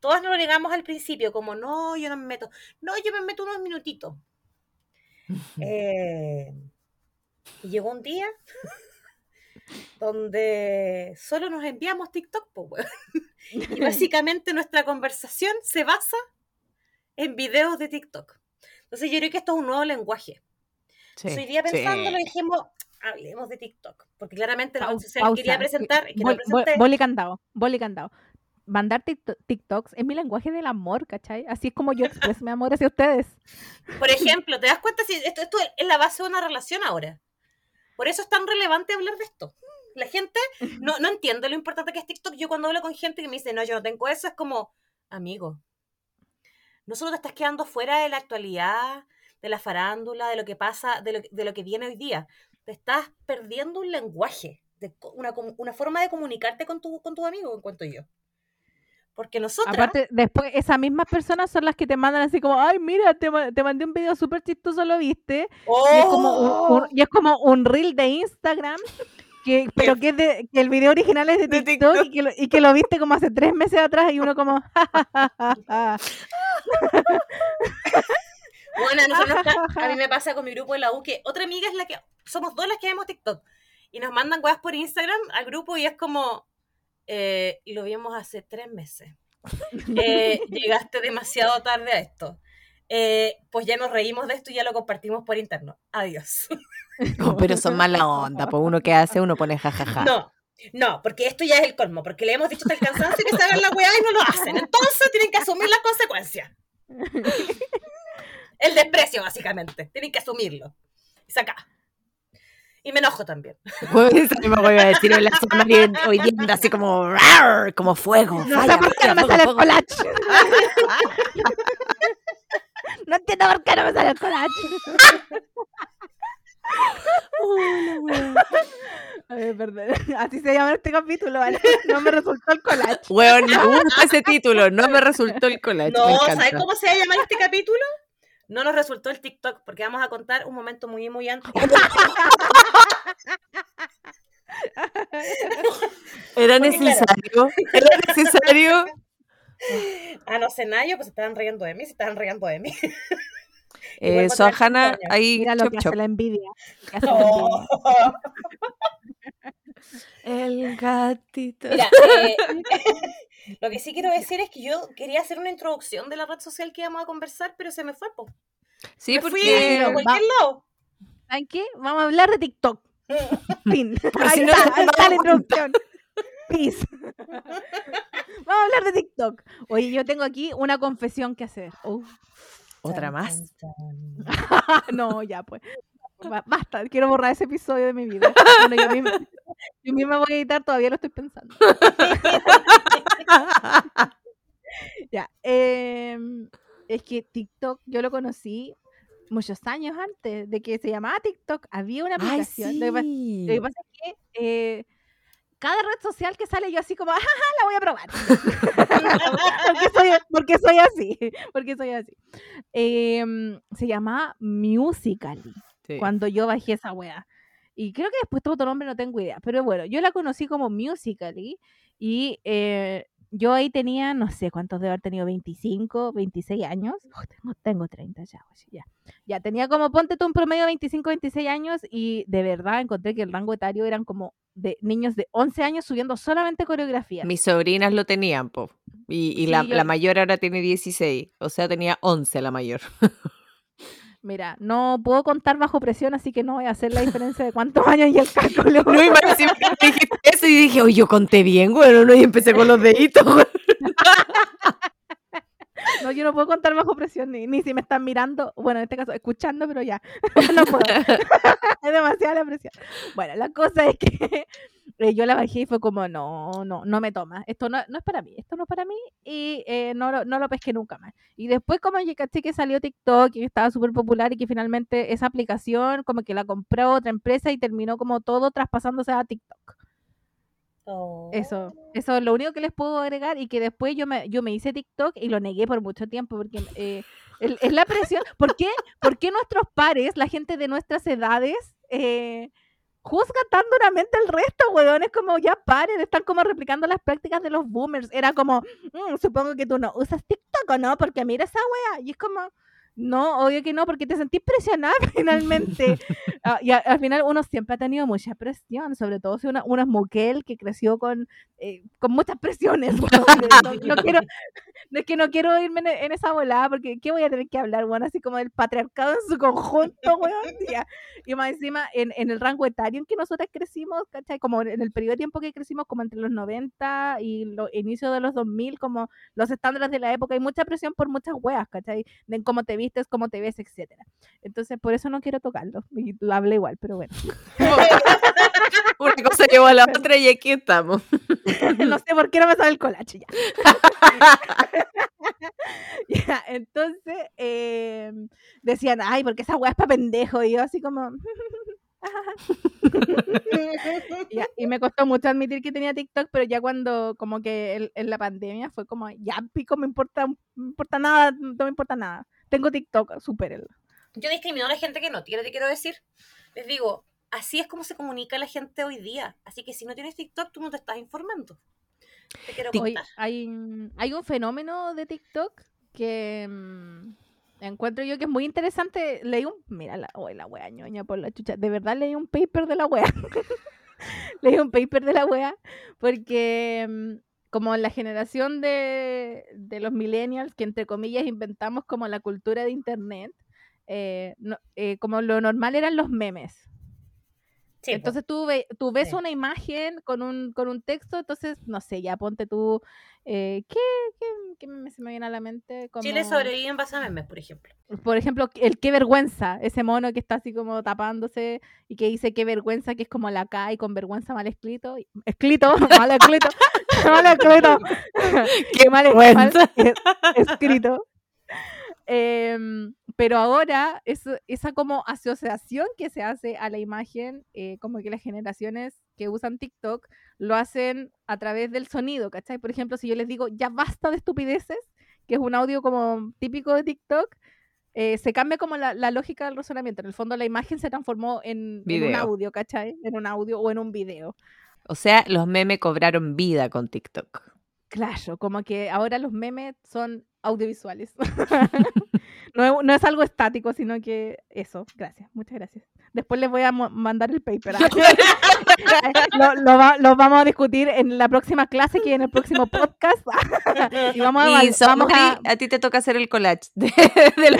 Todas nos lo negamos al principio, como no, yo no me meto. No, yo me meto unos minutitos. Eh, y llegó un día donde solo nos enviamos TikTok, pues. Y básicamente nuestra conversación se basa en videos de TikTok. Entonces yo creo que esto es un nuevo lenguaje. Sí, Entonces, hoy día sí. pensándolo dijimos, hablemos de TikTok. Porque claramente la social que quería presentar, que Bol- Boli candado. Boli candado. Mandar tikto- TikToks es mi lenguaje del amor, ¿cachai? Así es como yo expreso mi amor hacia ustedes. por ejemplo, ¿te das cuenta si esto, esto es la base de una relación ahora? Por eso es tan relevante hablar de esto. La gente no, no entiende lo importante que es TikTok. Yo cuando hablo con gente que me dice, no, yo no tengo eso, es como, amigo, no solo te estás quedando fuera de la actualidad, de la farándula, de lo que pasa, de lo, de lo que viene hoy día. Te estás perdiendo un lenguaje, de, una, forma de comunicarte con tu, con tu amigo, en cuanto yo. Porque nosotras... Aparte, después esas mismas personas son las que te mandan así como, ay, mira, te, te mandé un video súper chistoso, ¿lo viste? Y es como un, ¡Oh! un- y es como un reel de Instagram, que, pero que, es de, que el video original es de De TikTok, TikTok. Y, que lo, y que lo viste como hace tres meses atrás y uno como. Bueno, nosotros a mí me pasa con mi grupo de la U que otra amiga es la que somos dos las que vemos TikTok y nos mandan weas por Instagram al grupo y es como eh, lo vimos hace tres meses. Eh, llegaste demasiado tarde a esto. Eh, pues ya nos reímos de esto y ya lo compartimos por interno. Adiós. Pero son mala onda, pues uno que hace, uno pone jajaja. No, no, porque esto ya es el colmo, porque le hemos dicho hasta el cansancio que se hagan la weá y no lo hacen. Entonces tienen que asumir las consecuencias. El desprecio, básicamente. Tienen que asumirlo. Y saca. Y me enojo también. Bueno, eso mismo voy a decir en la así como, como fuego. No falla, falla, fuego, fuego. No entiendo por qué no me sale el collage. A ver, perdón. Así se llama este capítulo, ¿vale? No me resultó el collage. Weón, me gusta ese título, no me resultó el collage. me No. ¿sabes cómo se va a llamar este capítulo? No nos resultó el TikTok, porque vamos a contar un momento muy, muy antes. Era necesario, era necesario. No sé, Nayo, pues se estaban riendo de mí, se estaban riendo de mí. Eh, a Sohana, ahí, Mira lo chop, que chop. hace la envidia. hace Oh. El gatito. Mira, eh, lo que sí quiero decir es que yo quería hacer una introducción de la red social que íbamos a conversar, pero se me fue, po. Sí, me fui porque a cualquier lado. ¿Saben qué? Vamos a hablar de TikTok. Fin. Ahí si no está, ahí la introducción. Peace. Vamos a hablar de TikTok. Oye, yo tengo aquí una confesión que hacer. Uf. otra más. no, ya pues. Ba- Basta, quiero borrar ese episodio de mi vida. Bueno, yo misma, yo misma voy a editar, todavía lo estoy pensando. Ya. em, es que TikTok yo lo conocí muchos años antes de que se llamaba TikTok. Había una Ay, aplicación. Lo, que, pa- sí. lo que pasa es que eh, cada red social que sale yo así como, ajá, la voy a probar. porque, soy, porque soy así, porque soy así. Em, se llama Musical.ly, cuando yo bajé esa wea. Y creo que después tuvo otro nombre, no tengo idea. Pero bueno, yo la conocí como Musical.ly y eh, yo ahí tenía, no sé cuántos debo haber tenido, 25, 26 años. tengo, tengo 30 ya, ya. Ya tenía como, ponte tú un promedio de 25, 26 años y de verdad encontré que el rango etario eran como de niños de 11 años subiendo solamente coreografía. Mis sobrinas lo tenían, po. Y, la, la mayor ahora tiene 16, o sea, tenía 11 la mayor. Mira, no puedo contar bajo presión, así que no voy a hacer la diferencia de cuántos años y el cálculo. No, y dije eso y dije, oye, yo conté bien, bueno, no, y empecé con los deditos. No, yo no puedo contar bajo presión, ni, ni si me están mirando, bueno, en este caso, escuchando, pero ya, no puedo. es demasiada la presión. Bueno, la cosa es que eh, yo la bajé y fue como, no, no, no me toma, esto no, no es para mí, esto no es para mí, y eh, no, no lo pesqué nunca más. Y después como yo caché que salió TikTok y que estaba súper popular y que finalmente esa aplicación como que la compró otra empresa y terminó como todo traspasándose a TikTok. Eso, oh. eso es lo único que les puedo agregar y que después yo me, yo me hice TikTok y lo negué por mucho tiempo porque eh, es la presión. ¿Por qué? ¿Por qué nuestros pares, la gente de nuestras edades, eh, juzga tan duramente el resto, weón? Es como, ya paren, están como replicando las prácticas de los boomers. Era como, mm, supongo que tú no usas TikTok o no, porque mira esa wea. Y es como, no, obvio que no, porque te sentís presionada finalmente. Ah, y al final uno siempre ha tenido mucha presión, sobre todo si una, una muquel que creció con, eh, con muchas presiones. No, quiero, no es que no quiero irme en, esa volada, porque ¿qué voy a tener que hablar, bueno, así como del patriarcado en su conjunto, weón? Y más encima, en, en el rango etario en que nosotras crecimos, ¿cachai? Como en el periodo de tiempo que crecimos, como entre los 90 y los inicios de los 2000, como los estándares de la época, hay mucha presión por muchas weas, ¿cachai? De cómo te vistes, cómo te ves, etcétera. Entonces, por eso no quiero tocarlo. Y lo hablé igual, pero bueno. Una cosa llevó a la otra y aquí estamos. no sé por qué no me sale el colache ya. ya entonces em, decían, ay, porque esa weá es para pendejo. Y yo así como... y me costó mucho admitir que tenía TikTok, pero ya cuando como que en la pandemia fue como, ya pico, me importa, me importa nada, no me importa nada. Tengo TikTok, supérenlo. Yo discrimino a la gente que no tiene, te quiero decir. Les digo, así es como se comunica la gente hoy día. Así que si no tienes TikTok, tú no te estás informando. Te quiero contar. hay, hay un fenómeno de TikTok que mm, encuentro yo que es muy interesante. Leí un. Mira, la, oh, la wea ñoña por la chucha. De verdad leí un paper de la wea. leí un paper de la wea. Porque mm, como la generación de, los millennials, que entre comillas inventamos como la cultura de Internet, eh, eh, como lo normal eran los memes. entonces tú, tú ves una imagen con un, con un texto, entonces, no sé, ya ponte tú, eh, ¿qué, qué, qué se me viene a la mente? Como... Chile sobrevive en base a memes, por ejemplo. Por ejemplo, el qué vergüenza, ese mono que está así como tapándose y que dice qué vergüenza, que es como la K y con vergüenza mal escrito. Escrito, mal escrito. mal escrito. qué mal, escrito. Em, pero ahora esa como asociación que se hace a la imagen, eh, como que las generaciones que usan TikTok lo hacen a través del sonido, ¿cachai? Por ejemplo, si yo les digo, ya basta de estupideces, que es un audio como típico de TikTok, eh, se cambia como la, lógica del razonamiento. En el fondo la imagen se transformó en, en, un audio, ¿cachai? En un audio o en un video. O sea, los memes cobraron vida con TikTok. Claro, como que ahora los memes son audiovisuales. no, no, es algo estático, sino que eso. Gracias, muchas gracias. Después les voy a mandar el paper. lo, lo, vamos a discutir en la próxima clase, que en el próximo podcast. y vamos a, vamos a, a ti te toca hacer el collage de, de lo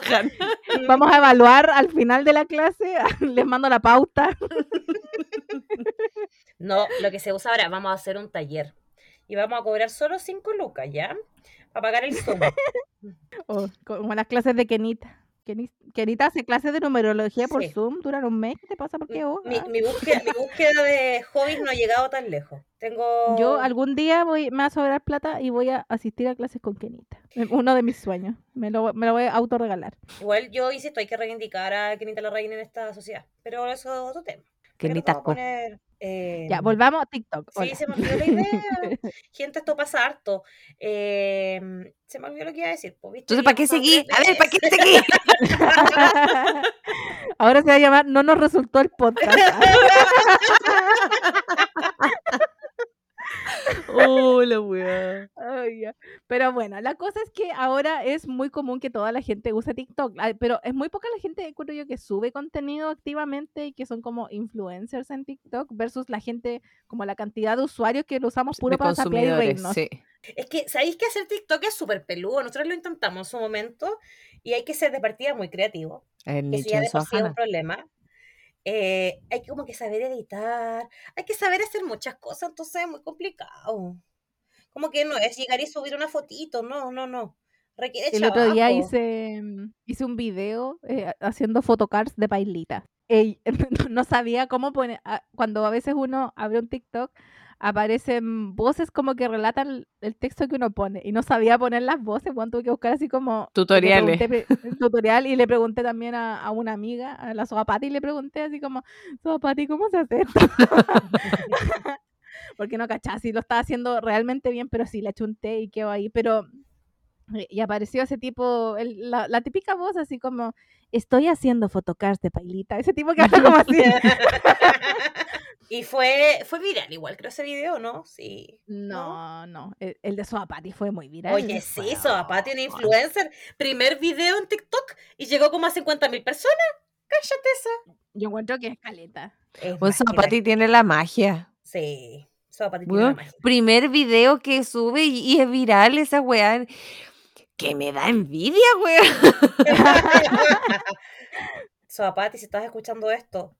que. Vamos a evaluar al final de la clase. les mando la pauta. no, lo que se usa ahora, vamos a hacer un taller y vamos a cobrar solo 5 lucas, ¿ya? Para pagar el Zoom. oh, como las clases de Kenita. Kenita hace clases de numerología por Zoom, duran un mes. ¿Qué te pasa? ¿Por qué vos? Mi, mi, búsqueda, mi, búsqueda, de hobbies no ha llegado tan lejos. Tengo... Yo algún día voy, me va a sobrar plata y voy a asistir a clases con Kenita. Uno de mis sueños. Me lo, me lo voy a autorregalar. Igual yo insisto, hay que reivindicar a Kenita la reina en esta sociedad. Pero eso es otro tema. Kenita poner, ya, Em, volvamos a TikTok. Sí, se me olvidó la idea. Gente, esto pasa harto. Em, se me olvidó lo que iba a decir. pues. Entonces, ¿para qué seguí? A ver, ¿para qué seguí? Ahora se va a llamar No nos resultó el podcast. Oh, la weá. Ay, ya. Pero bueno, la cosa es que ahora es muy común que toda la gente use TikTok, pero es muy poca la gente, creo yo, que sube contenido activamente y que son como influencers en TikTok versus la gente, como la cantidad de usuarios que lo usamos puro De para consumidores, sí. Es que, ¿sabéis que hacer TikTok es súper peludo? Nosotros lo intentamos en su momento y hay que ser de partida muy creativo. El Que nicho si ya de de por sí es un problema. Eh, hay que como que saber editar, hay que saber hacer muchas cosas, entonces es muy complicado. Como que no es llegar y subir una fotito, no, no, no. Requiere El otro día hice, mm, hice un video eh, haciendo photocards de pailita. Ey, no sabía cómo poner, ah, cuando a veces uno abre un TikTok, aparecen voces como que relatan el texto que uno pone y no sabía poner las voces, bueno, tuve que buscar así como le Tutoriales. el tutorial y le pregunté también a, a una amiga, a la Soapati, y le pregunté así como, Soapati, ¿cómo se hace esto? Porque no cachaba si lo estaba haciendo realmente bien, pero sí, le chunté y quedó ahí, pero y apareció ese tipo, el- la, la típica voz así como, estoy haciendo photocards de pailita, ese tipo que habla como así. y fue, fue viral igual, creo ese video, ¿no? Sí. No, no, el, el de Soapati fue muy viral. Oye, fue- sí, Soapati, una influencer. Primer video en TikTok y llegó como a 50 mil personas. Cállate esa. Yo encuentro que es caleta. Es Pues Zapati tiene la magia. Sí, Soapati tiene la magia. primer video que sube y, y es viral esa weá. Que me da envidia, weón. Soapati, si estás escuchando esto,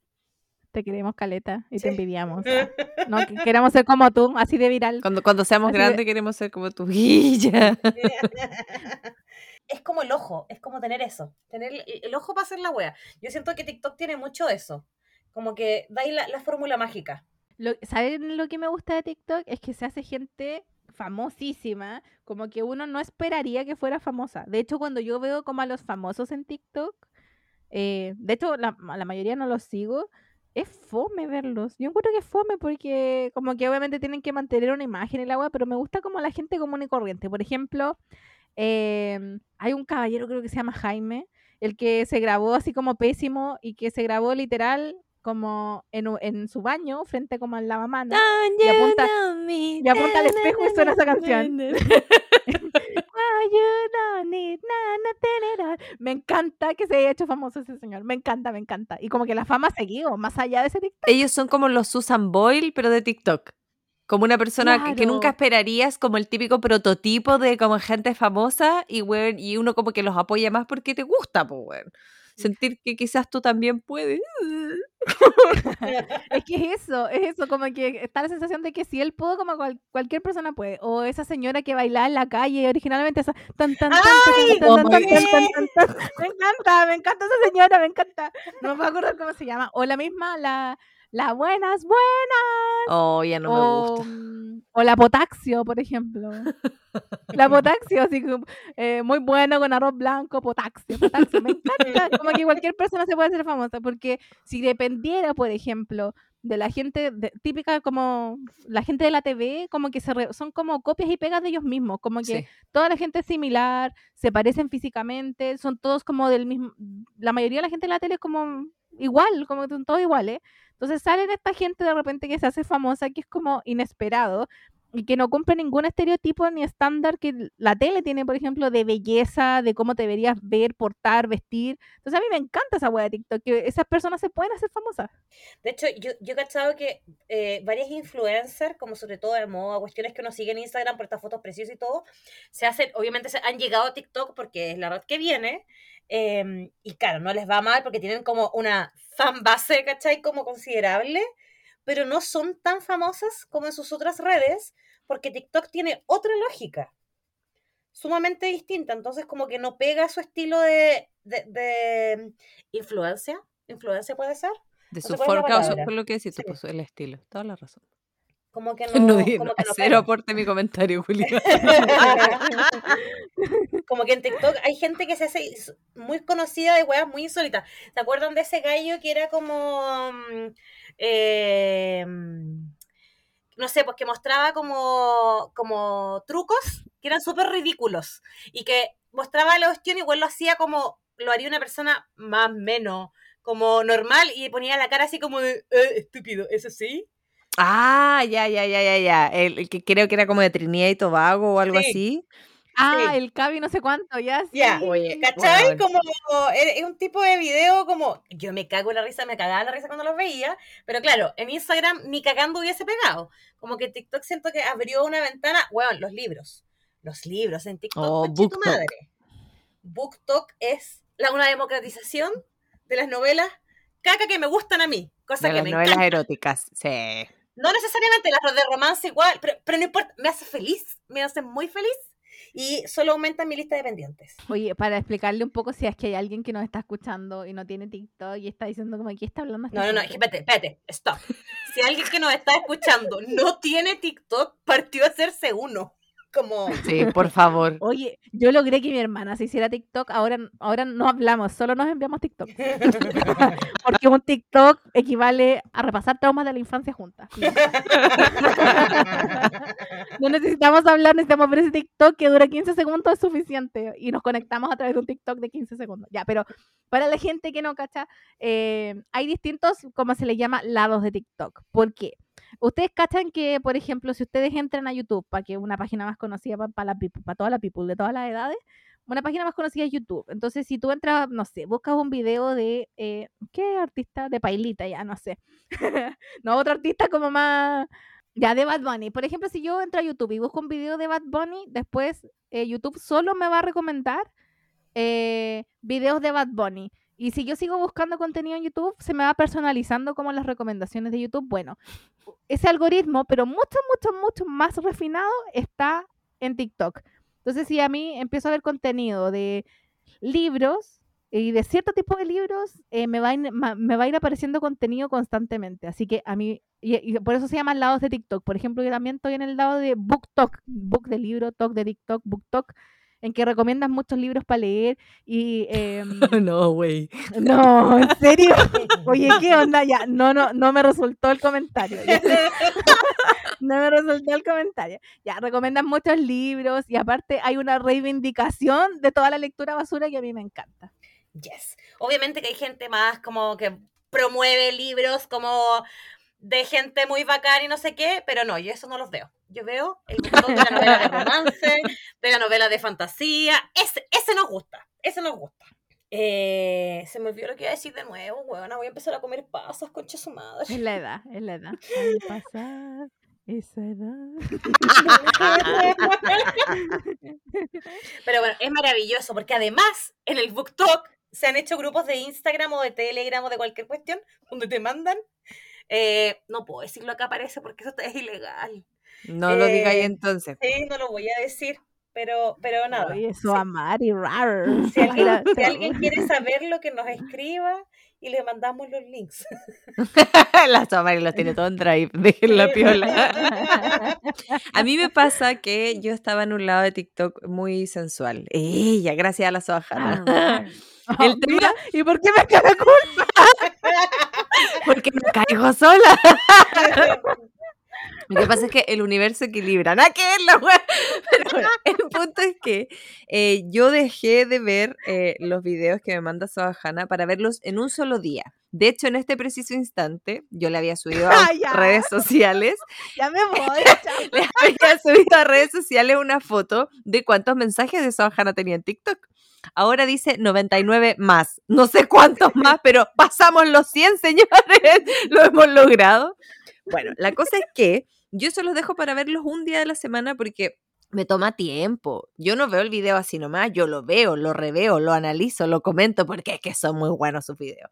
Te queremos caleta y Sí. te envidiamos. No, que queremos ser como tú, así de viral. Cuando, cuando seamos Así de- grandes queremos ser como tu guilla. es como el ojo, es como tener eso, tener el, el ojo para hacer la wea. Yo siento que TikTok tiene mucho eso, como que da ahí la, la fórmula mágica. Lo, ¿Saben lo que me gusta de TikTok? Es que se hace gente famosísima, como que uno no esperaría que fuera famosa. De hecho, cuando yo veo como a los famosos en TikTok, eh, de hecho, la, la mayoría no los sigo, es fome verlos. Yo encuentro que es fome porque como que obviamente tienen que mantener una imagen y la wea, pero me gusta como la gente común y corriente. Por ejemplo, em, hay un caballero creo que se llama Jaime, el que se grabó así como pésimo y que se grabó literal como en, en su baño, frente como al lavamanos. Y apunta- y apunta al espejo y suena esa canción. Ah. Me encanta que se haya hecho famoso ese señor. Me encanta, me encanta. Y como que la fama ha seguido, más allá de ese TikTok. Ellos son como los Susan Boyle, pero de TikTok. Como una persona que- que nunca Claro. esperarías, como el típico prototipo de como gente famosa y, weón, y uno como que los apoya más porque te gusta, pues, weón. Sentir que quizás tú también puedes. Es que es eso, es eso, como que está la sensación de que si él pudo, como cual- cualquier persona puede. O esa señora que bailaba en la calle originalmente esa tan tan tan tan, tan, Oh tan. Me encanta, me encanta esa señora, me encanta. No me acordar cómo se llama. O la misma, la, la buenas, buenas. Oh, ya no me o, gusta. mm, o la potaxio, por ejemplo. La potaxio, así que eh, muy bueno con arroz blanco, potaxio, potaxio. Me encanta. Como que cualquier persona se puede hacer famosa, porque si dependiera, por ejemplo, de la gente de- típica como la gente de la TV, como que se re- son como copias y pegas de ellos mismos, como que Sí. toda la gente es similar, se parecen físicamente, son todos como del mismo, la mayoría de la gente de la tele es como igual, como que son todos iguales. Entonces salen esta gente de repente que se hace famosa, que es como inesperado y que no cumple ningún estereotipo ni estándar que la tele tiene, por ejemplo, de belleza, de cómo te deberías ver, portar, vestir. Entonces a mí me encanta esa wea de TikTok, que esas personas se pueden hacer famosas. De hecho, yo, yo he cachado que eh, varias influencers, como sobre todo de moda, cuestiones que uno sigue en Instagram por estas fotos preciosas y todo, se hacen, obviamente se han llegado a TikTok porque es la red que viene, em, y claro, no les va mal porque tienen como una fan base, ¿cachai? Como considerable, pero no son tan famosas como en sus otras redes, porque TikTok tiene otra lógica, sumamente distinta, entonces como que no pega su estilo de, de, de influencia, influencia puede ser. De No su forca o por lo que decís Sí. pues el estilo. Toda la razón. Como que no. No, como no, que cero aporte mi comentario, Julia. como que en TikTok hay gente que se hace muy conocida de weas muy insólitas. ¿Se acuerdan de ese gallo que era como. mm, eh, mm, no sé, pues que mostraba como, como trucos que eran súper ridículos y que mostraba la cuestión y igual lo hacía como lo haría una persona más menos, como normal y ponía la cara así como de "Eh, estúpido, ¿eso sí? Ah, ya, ya, ya, ya, ya. El, el que creo que era como de Trinidad y Tobago o algo Sí. así. Ah, Sí. el Cabi no sé cuánto, ya. Ya, sí. oye, ¿Cachai? Como es es un tipo de video como yo me cago en la risa, me cagaba la risa cuando los veía, pero claro, en Instagram ni cagando hubiese pegado. Como que TikTok siento que abrió una ventana, weón, los libros. Los libros en TikTok, Oh, conche tu BookTok. madre. BookTok es la, una democratización de las novelas caca que me gustan a mí, cosa De que las me novelas encanta. eróticas. Sí. No necesariamente las de romance igual, pero, pero no importa, me hace feliz, me hace muy feliz y solo aumenta mi lista de pendientes. Oye, para explicarle un poco si es que hay alguien que nos está escuchando y no tiene TikTok y está diciendo como, ¿qué está hablando? esta No, no, no, gente?". espérate, espérate, stop. Si alguien que nos está escuchando no tiene TikTok, partió a hacerse uno. Como, Sí, por favor. Oye, yo logré que mi hermana se hiciera TikTok, ahora, ahora no hablamos, solo nos enviamos TikTok. Porque un TikTok equivale a repasar traumas de la infancia juntas. No necesitamos hablar, necesitamos ver ese TikTok que dura 15 segundos es suficiente y nos conectamos a través de un TikTok de 15 segundos. Ya, pero para la gente que no cacha, eh, hay distintos, como se le llama, lados de TikTok. ¿Por qué? Ustedes cachan que, por ejemplo, si ustedes entran a YouTube, para que una página más conocida para toda la people de todas las edades, una página más conocida es YouTube. Entonces, si tú entras, no sé, buscas un video de, eh, ¿qué artista? De Pailita, ya, no sé. no, otro artista como más... Ya, de Bad Bunny. Por ejemplo, si yo entro a YouTube y busco un video de Bad Bunny, después eh, YouTube solo me va a recomendar eh, videos de Bad Bunny. Y si yo sigo buscando contenido en YouTube, se me va personalizando como las recomendaciones de YouTube. Bueno, ese algoritmo, pero mucho, mucho, mucho más refinado, está en TikTok. Entonces, si a mí empiezo a ver contenido de libros y de cierto tipo de libros, eh, me, va a ir, apareciendo contenido constantemente. Así que a mí, y, y por eso se llaman lados de TikTok. Por ejemplo, yo también estoy en el lado de BookTok, Book de libro, Talk de TikTok, BookTok, en que recomiendan muchos libros para leer y... em, no, güey. no, ¿en serio? Oye, ¿qué onda? Ya, no, no, no me resultó el comentario. No me resultó el comentario. Ya, recomiendan muchos libros y aparte hay una reivindicación de toda la lectura basura que a mí me encanta. yes. Obviamente que hay gente más como que promueve libros como de gente muy bacán y no sé qué, pero no, yo eso no los veo. Yo veo el TikTok de la novela de romance, de la novela de fantasía. Ese, ese nos gusta, ese nos gusta. Eh, se me olvidó lo que iba a decir de nuevo, weona. Voy a empezar a comer pasas, concha su madre. Es la edad, es la edad. Pasar esa edad. Pero bueno, es maravilloso porque además en el BookTok se han hecho grupos de Instagram o de Telegram o de cualquier cuestión donde te mandan. Eh, no puedo decirlo acá aparece porque eso es ilegal. No lo digáis Eh, entonces. Sí, no lo voy a decir, pero, pero nada. Oye, eso Sí. amar y rar. Si alguien, si alguien quiere saber lo que nos escriba y le mandamos los links. la Samari los tiene todo en drive. Dejen la piola. A mí me pasa que yo estaba en un lado de TikTok muy sensual. Ella, gracias a la Soajana. Rar. Oh, El tema- mira, ¿y por qué me cae la culpa? Porque me caigo sola. Lo que pasa es que el universo equilibra. Nada que ver la wea. Pero bueno, el punto es que eh, yo dejé de ver eh, los videos que me manda Soajana para verlos en un solo día. De hecho, en este preciso instante, yo le había subido a Ah, redes sociales Ya me voy. le había subido a redes sociales una foto de cuántos mensajes de Sohana tenía en TikTok. Ahora dice 99 más. No sé cuántos más, pero pasamos los 100, señores. Lo hemos logrado. Bueno, la cosa es que yo se los dejo para verlos un día de la semana porque me toma tiempo. Yo no veo el video así nomás, yo lo veo, lo reveo, lo analizo, lo comento porque es que son muy buenos sus videos.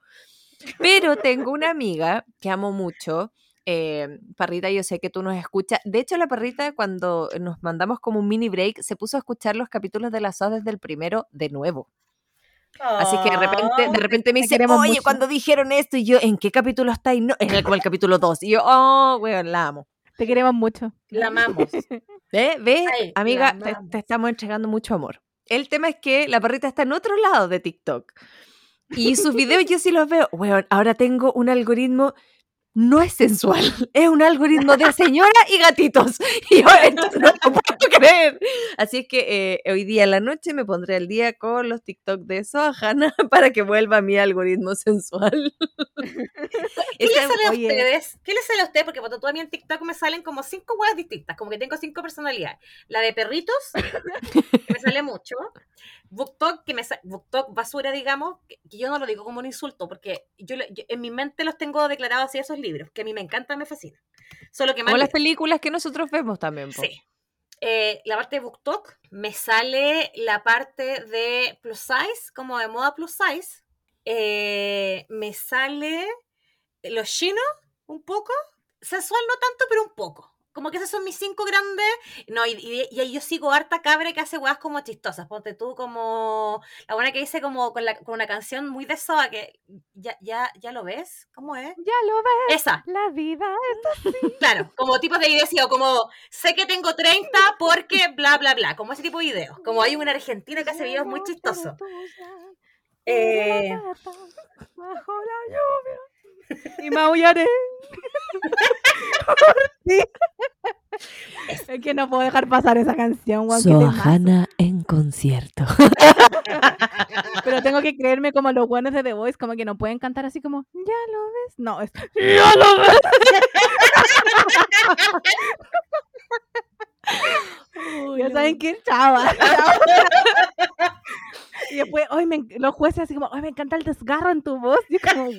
Pero tengo una amiga que amo mucho, eh, Parrita, yo sé que tú nos escuchas. De hecho, la Parrita, cuando nos mandamos como un mini break, se puso a escuchar los capítulos de la SOS desde el primero de nuevo. Así que de repente, de repente me dice, oye, mucho". cuando dijeron esto, y yo, ¿en qué capítulo estáis? No, en el, como el capítulo 2. Y yo, oh, weón, la amo. Te queremos mucho. La amamos. ¿Ve? ¿Ve? Ay, Amiga, te, estamos entregando mucho amor. El tema es que la perrita está en otro lado de TikTok. Y sus videos yo sí los veo. Bueno, ahora tengo un algoritmo. No es sensual, es un algoritmo de señora y gatitos. Y yo esto no lo puedo creer. Así es que eh, hoy día en la noche me pondré al día con los TikTok de Sohana para que vuelva mi algoritmo sensual. ¿Qué les sale a ustedes? ¿Qué les sale a ustedes? Porque cuando tú a mí en TikTok me salen como cinco huevas distintas, como que tengo cinco personalidades. La de perritos, que me sale mucho. BookTok, que me BookTok basura, digamos, que, que yo no lo digo como un insulto, porque yo, yo- en mi mente los tengo declarados así esos libros, que a mí me encantan, me fascinan. Solo que más Como las películas que nosotros vemos también. po. Sí. Eh, la parte de BookTok me sale la parte de plus size, como de moda plus size. Eh, me sale los chinos, un poco. Sensual no tanto, pero un poco. Como que esos son mis cinco grandes. No, y, y- y ahí yo sigo harta cabra que hace weas como chistosas. Ponte tú como. La buena que dice como con, la- con una canción muy de Soa que. ¿Ya, ya, ¿Ya lo ves? ¿Cómo es? Ya lo ves, Esa. la vida es Claro, como tipos de videos, o como sé que tengo 30 porque bla, bla, bla, como ese tipo de videos. Como hay un argentino que hace videos muy chistosos. Eh, Bajo la lluvia. Y maullaré. Ti. Es que no puedo dejar pasar esa canción. Sohana en concierto. Pero tengo que creerme como los buenos de The Voice, como que no pueden cantar así como, ya lo ves. No, es, ya lo ves. ya saben que chava. y después, hoy me, los jueces así como, hoy me encanta el desgarro en tu voz. Yo como, "What?".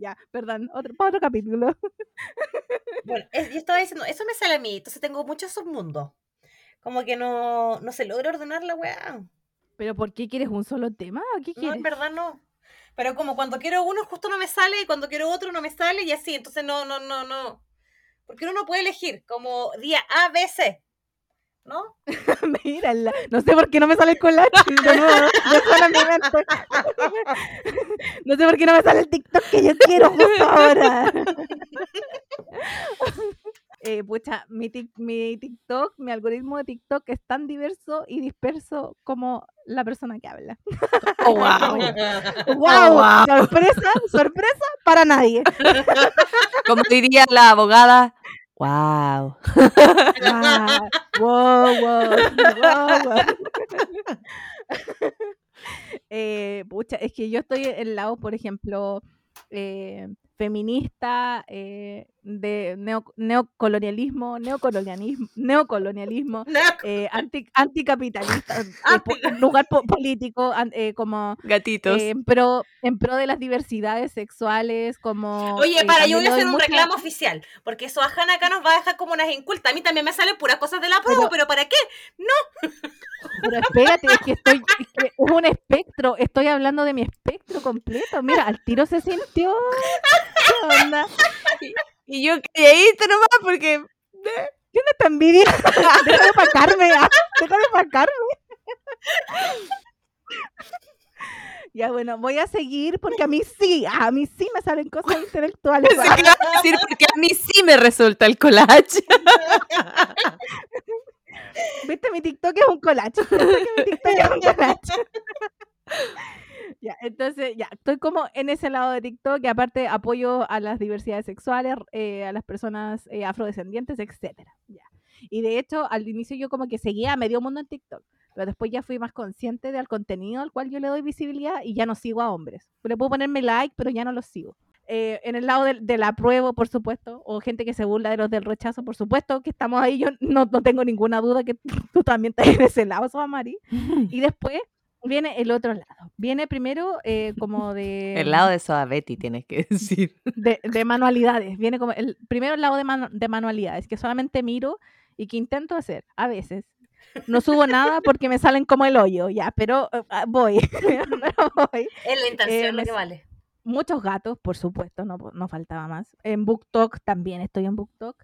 Ya, perdón, otro, para otro capítulo. bueno, es- yo estaba diciendo, eso me sale a mí, entonces tengo muchos submundos. Como que no, no se logra ordenar la weá. ¿Pero por qué quieres un solo tema? ¿Qué No, quieres? en verdad no. Pero como cuando quiero uno justo no me sale y cuando quiero otro no me sale y así, entonces no, no, no, no. Porque uno no puede elegir como día A, B, C. ¿No? Mírala. No sé por qué no me sale el collage. De nuevo, me suena en mi mente. No sé por qué no me sale el TikTok que yo quiero justo ahora. Eh, pucha, mi, tic- mi TikTok, mi algoritmo de TikTok es tan diverso y disperso como la persona que habla. Oh, wow. ¡Wow! wow. Sorpresa, sorpresa para nadie. Como diría la abogada, wow. Wow, wow, wow, wow. Eh, pucha, es que yo estoy en lado, por ejemplo, eh, feminista, eh, de neo- neocolonialismo, neocolonialismo, neocolonialismo, eh, anti, anticapitalista, eh, lugar po- político, eh, como Gatitos. en pro en pro de las diversidades sexuales, como Oye, eh, para, yo voy a hacer un mucha- reclamo oficial, porque eso Ajana acá nos va a dejar como unas incultas. A mí también me salen puras cosas de la promo, Pero- pero, ¿para qué? Pero espérate, es que estoy, es que es un espectro, estoy hablando de mi espectro completo. Mira, al tiro se sintió. ¿Qué onda? Y yo calladita nomás porque ¿Quién esta envidia? Deja de opacarme, ah, deja de opacarme. Ya bueno, voy a seguir porque a mí sí, a mí sí me salen cosas intelectuales. que iba a decir porque a mí sí me resulta el collage. Viste, mi TikTok es un collage. Mi TikTok es un collage. Ya, entonces, ya, estoy como en ese lado de TikTok y aparte apoyo a las diversidades sexuales, eh, a las personas eh, afrodescendientes, etcétera. Ya. Y de hecho, al inicio yo como que seguía a medio mundo en TikTok, pero después ya fui más consciente del contenido al cual yo le doy visibilidad y ya no sigo a hombres. Le puedo ponerme like, pero ya no los sigo. Eh, en el lado del, del apruebo, por supuesto, o gente que se burla de los del rechazo, por supuesto, que estamos ahí, yo no, no tengo ninguna duda que tú también estás en ese lado, Mari. Y después viene el otro lado. Viene primero eh, como de, El lado de Soda Betty, tienes que decir. de, de manualidades. Viene como el primero el lado de, manu- de manualidades, que solamente miro y que intento hacer a veces. No subo nada porque me salen como el hoyo, ya, pero eh, ah, voy. pero voy. Es la intención Eh, lo que vale. Muchos gatos, por supuesto, no, no faltaba más. En BookTok también estoy en BookTok.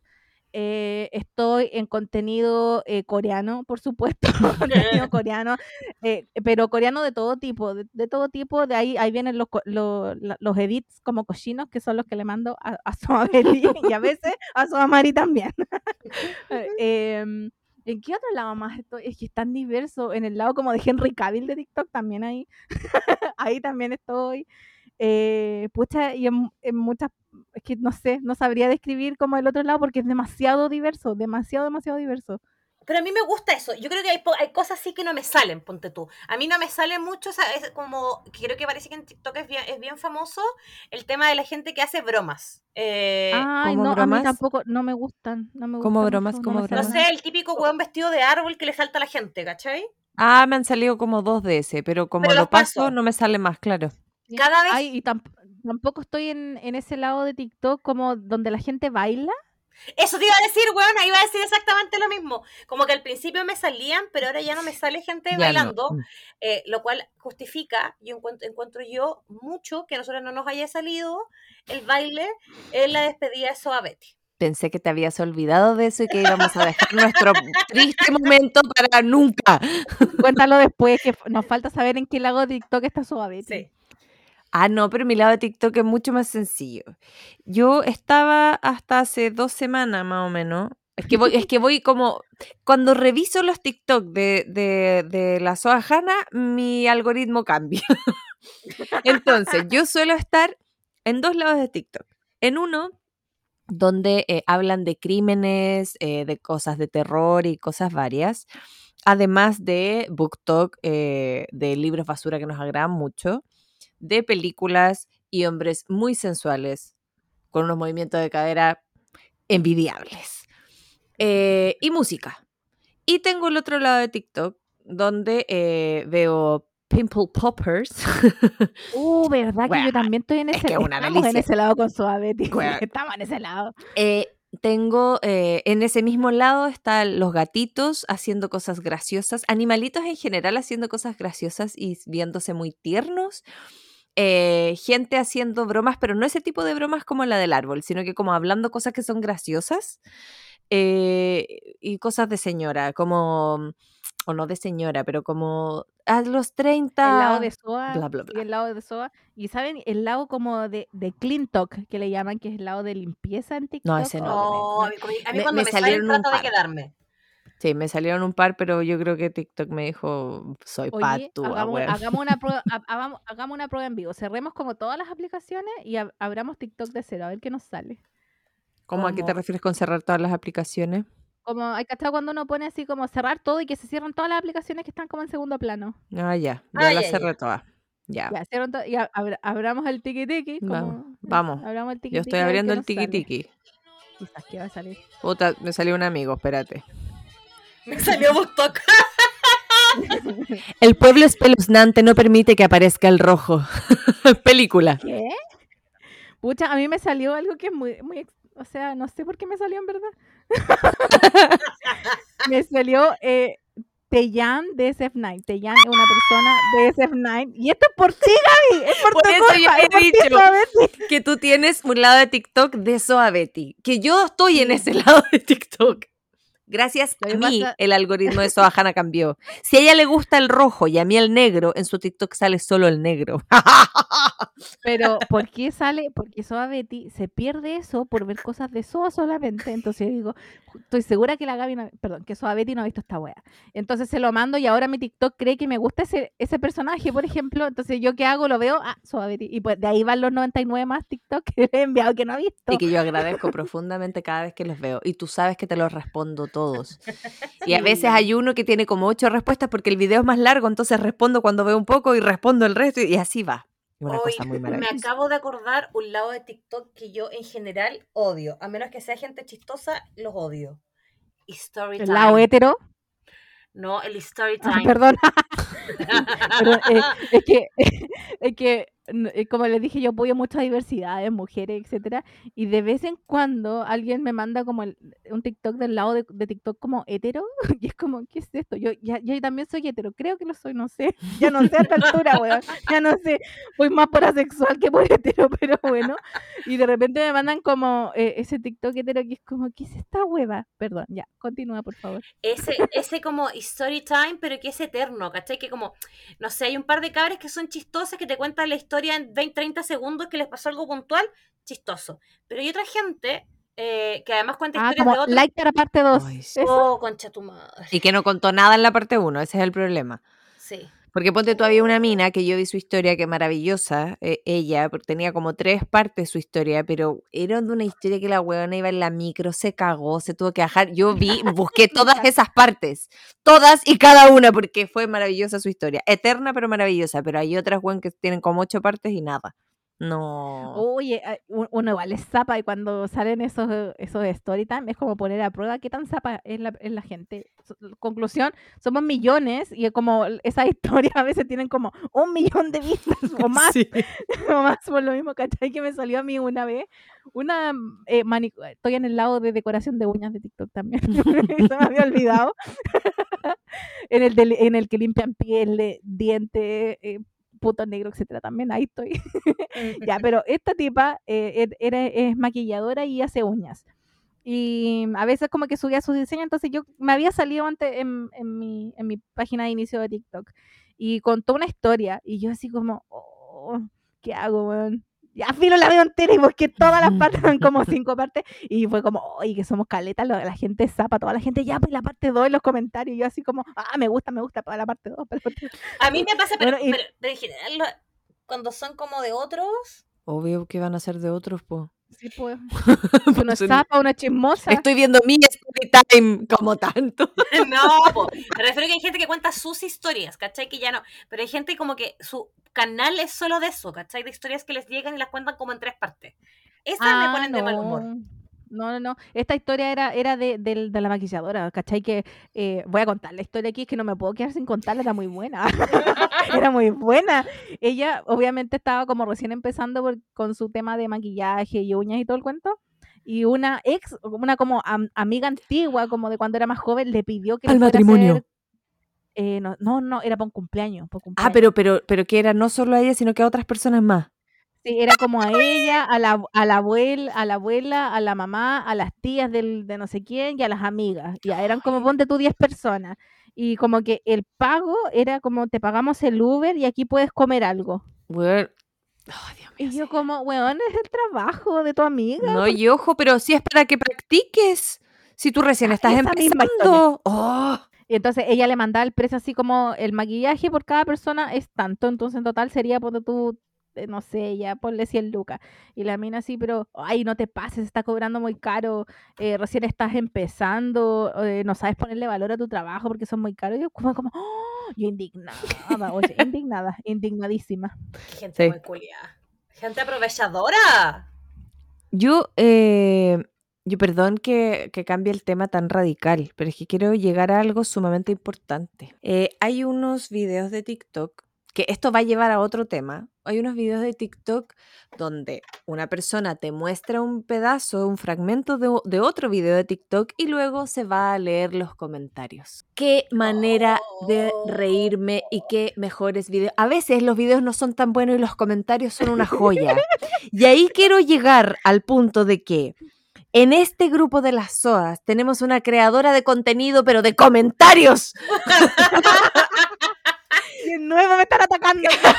Eh, estoy en contenido eh, coreano, por supuesto, contenido coreano, eh, pero coreano de todo tipo, de, todo tipo, de ahí, ahí vienen los, los, edits como cochinos, que son los que le mando a, a y a veces a su Amari también. Em, ¿En qué otro lado más estoy? Es que es tan diverso. En el lado como de Henry Cavill de TikTok también ahí. ahí también estoy. Eh, pucha, y en, muchas, es que no sé, no sabría describir como el otro lado porque es demasiado diverso, demasiado, demasiado diverso. Pero a mí me gusta eso. Yo creo que hay, hay cosas así que no me salen, ponte tú. A mí no me sale mucho, es como, creo que parece que en TikTok es bien, es bien famoso el tema de la gente que hace bromas. Eh, Ay, no, a mí tampoco, no me gustan. No me ¿Cómo bromas? ¿Cómo no bromas? No sé, el típico weón vestido de árbol que le salta a la gente, ¿cachai? Ah, me han salido como dos de ese, pero como lo paso, no me sale más, claro. Cada vez... Ay, y tampoco estoy en, en ese lado de TikTok como donde la gente baila. Eso te iba a decir, weón, iba a decir exactamente lo mismo. Como que al principio me salían, pero ahora ya no me sale gente bailando, mm. eh, lo cual justifica, yo encuentro, encuentro, yo mucho que a nosotros no nos haya salido el baile en la despedida de Soa Betty. Pensé que te habías olvidado de eso y que íbamos a dejar nuestro triste momento para nunca. Cuéntalo después, que nos falta saber en qué lago de TikTok está Soa Betty. Sí. Ah, no, pero mi lado de TikTok es mucho más sencillo. Yo estaba hasta hace dos semanas más o menos. Es que voy, es que voy como. Cuando reviso los TikTok de, de, la Soajana, mi algoritmo cambia. Entonces, yo suelo estar en dos lados de TikTok. En uno, donde eh, hablan de crímenes, eh, de cosas de terror y cosas varias. Además de BookTok, eh, de libros basura que nos agradan mucho de películas y hombres muy sensuales, con unos movimientos de cadera envidiables. Eh, y música. Y tengo el otro lado de TikTok, donde eh, veo Pimple Poppers. Uh, verdad que yo también estoy en ese, en ese lado con Suave, Estamos en ese lado. Eh, tengo en ese mismo lado están los gatitos haciendo cosas graciosas, animalitos en general haciendo cosas graciosas y viéndose muy tiernos. Eh, gente haciendo bromas, pero no ese tipo de bromas como la del árbol, sino que como hablando cosas que son graciosas eh, y cosas de señora, como, o no de señora, pero como a los 30. El lado de Soa. Y el lado de Soa. Y saben, el lado como de, de Clean Talk, que le llaman, que es el lado de limpieza en TikTok. No, ese no. Oh, a mí, cuando me, salieron trato de quedarme. Sí, me salieron un par, pero yo creo que TikTok me dijo, soy Oye, hagamos, hagamos, una prueba, hagamos, una prueba en vivo. Cerremos como todas las aplicaciones y abramos TikTok de cero, a ver qué nos sale. ¿Cómo a qué te refieres con cerrar todas las aplicaciones? Como hay que estar cuando uno pone así como cerrar todo y que se cierran todas las aplicaciones que están como en segundo plano. Ah, ya, ya las cerré todas. Ya. ya y abramos el tiki tiki. Vamos. Yo estoy abriendo el tiki tiki. Quizás que va a salir. Puta, me salió un amigo, espérate. Me salió BookTok. El pueblo espeluznante no permite que aparezca el rojo. Película. ¿Qué? Pucha, a mí me salió algo que es muy, muy, o sea, no sé por qué me salió en verdad. me salió eh, Teyan de SF9. Teyan es una persona de SF9. Y esto es por ti, Gaby. Es por, tu eso yo he dicho que tú tienes un lado de TikTok de Soabeti. Que yo estoy en ese lado de TikTok. Gracias a mí, el algoritmo de Sohana cambió. Si a ella le gusta el rojo y a mí el negro, en su TikTok sale solo el negro. Pero, ¿por qué sale? Porque Soa Betty se pierde eso por ver cosas de Soa solamente. Entonces digo, estoy segura que la Gaby, no, perdón, que Soa Betty no ha visto esta wea. Entonces se lo mando y ahora mi TikTok cree que me gusta ese, ese personaje, por ejemplo. Entonces yo qué hago, lo veo, ah, Soa Betty. Y pues de ahí van los 99 más TikTok que he enviado que no ha visto. Y que yo agradezco profundamente cada vez que los veo. Y tú sabes que te los respondo todos. Y a veces hay uno que tiene como ocho respuestas porque el video es más largo, entonces respondo cuando veo un poco y respondo el resto y así va. Una cosa muy me acabo de acordar un lado de TikTok que yo en general odio. A menos que sea gente chistosa, los odio. ¿El lado hétero? No, el story ah, time. perdón. Eh, es que es que, como les dije, yo apoyo mucha diversidad de mujeres, etcétera, y de vez en cuando alguien me manda como el- un TikTok del lado de, de TikTok como hetero, y es como, ¿qué es esto? Yo, ya, yo también soy hetero, creo que lo soy, no sé, ya no sé a esta altura, weón, ya no sé, voy más por asexual que por hetero, pero bueno, y de repente me mandan como eh, ese TikTok hetero que es como, ¿qué es esta hueva? Perdón, ya, continúa, por favor. Ese, ese como story time, pero que es eterno, ¿cachai? Que como, no sé, hay un par de cabres que son chistosas, que te cuentan la historia en 20, 30 segundos, que les pasó algo puntual, chistoso. Pero hay otra gente eh, que además cuenta Ah, historias como de otros. like para parte 2. Ay, sí. Oh, concha tu madre. Y que no contó nada en la parte 1, ese es el problema. Sí. Porque ponte tú, había una mina que yo vi su historia, que maravillosa, eh, ella, porque tenía como tres partes su historia, pero era de una historia que la huevona iba en la micro, se cagó, se tuvo que bajar. Yo vi, busqué todas esas partes, todas y cada una, porque fue maravillosa su historia. Eterna, pero maravillosa. Pero hay otras, weón, que tienen como ocho partes y nada. No. Oye, u- uno igual es zapa y cuando salen esos, eh, esos story time es como poner a prueba qué tan zapa es la, es la gente. Conclusión, somos millones y como esas historias a veces tienen como un millón de vistas o más, Sí. o más por lo mismo, ¿cachai? Que me salió a mí una vez, una, mm, eh, manicu- estoy en el lado de decoración de uñas de TikTok también, se me había olvidado. en, el de- en el que limpian piel, eh, dientes, eh, puto negro, etcétera, también ahí estoy. Ya, pero esta tipa eh, et- era, es maquilladora y hace uñas. Y a veces como que subía sus diseños, entonces yo me había salido antes en, en mi, en mi página de inicio de TikTok y contó una historia y yo así como, oh, ¿qué hago, weón? Ya filo la veo entera y busqué todas las partes, eran como cinco partes, y fue como, oye, que somos caletas, la gente zapa, toda la gente, ya, pues la parte 2 en los comentarios, y yo así como, ah, me gusta, me gusta, para la parte 2, A mí me pasa, pero, Bueno, y- pero- pero en general, cuando son como de otros, Obvio que van a ser de otros, po. Sí, pues. Uno es Son- zapa, una chismosa. Estoy viendo mi story time como tanto. no, po. me refiero que hay gente que cuenta sus historias, ¿cachai? Que ya no, pero hay gente como que su canal es solo de eso, ¿cachai? De historias que les llegan y las cuentan como en tres partes. Esas me Ah, ponen de mal humor. No. No, no. Esta historia era, era de, del- de la maquilladora, ¿cachai? Que eh, voy a contar la historia aquí, es que no me puedo quedar sin contarla, era muy buena. era muy buena. Ella, obviamente, estaba como recién empezando por- con su tema de maquillaje y uñas y todo el cuento. Y una ex, una como am- amiga antigua, como de cuando era más joven, le pidió que le Al matrimonio. hacer- eh, no, no, no, era para un cumpleaños. pa' un Ah, cumpleaños. pero, pero, pero que era no solo a ella, sino que a otras personas más. Sí, era como a ella, a la, a la abuela, a la abuela, a la mamá, a las tías del, de no sé quién y a las amigas. Ya eran como ponte tú 10 personas. Y como que el pago era como te pagamos el Uber y aquí puedes comer algo. Weón. Ay, Dios mío, Y yo sí. como, weón, es el trabajo de tu amiga. No, y ojo, pero si es para que practiques. Si tú recién estás esa empezando. Oh, Y entonces ella le mandaba el precio así como el maquillaje por cada persona es tanto, entonces en total sería, ponte tú, eh, no sé, ya ponle 100 lucas. Y la mina así, pero, ay, no te pases, está cobrando muy caro, eh, recién estás empezando, eh, no sabes ponerle valor a tu trabajo porque son muy caros. Yo como, como, ¡oh! yo indignada, oye, indignada, indignadísima. Qué gente Sí. muy culiada. Gente aprovechadora. Yo, eh, yo perdón que, que cambie el tema tan radical, pero es que quiero llegar a algo sumamente importante. Eh, hay unos videos de TikTok, que esto va a llevar a otro tema. Hay unos videos de TikTok donde una persona te muestra un pedazo, un fragmento de, otro video de TikTok y luego se va a leer los comentarios. Qué manera de reírme y qué mejores videos. A veces los videos no son tan buenos y los comentarios son una joya. Y ahí quiero llegar al punto de que en este grupo de las SOAS tenemos una creadora de contenido, pero de comentarios. De nuevo me están atacando, me están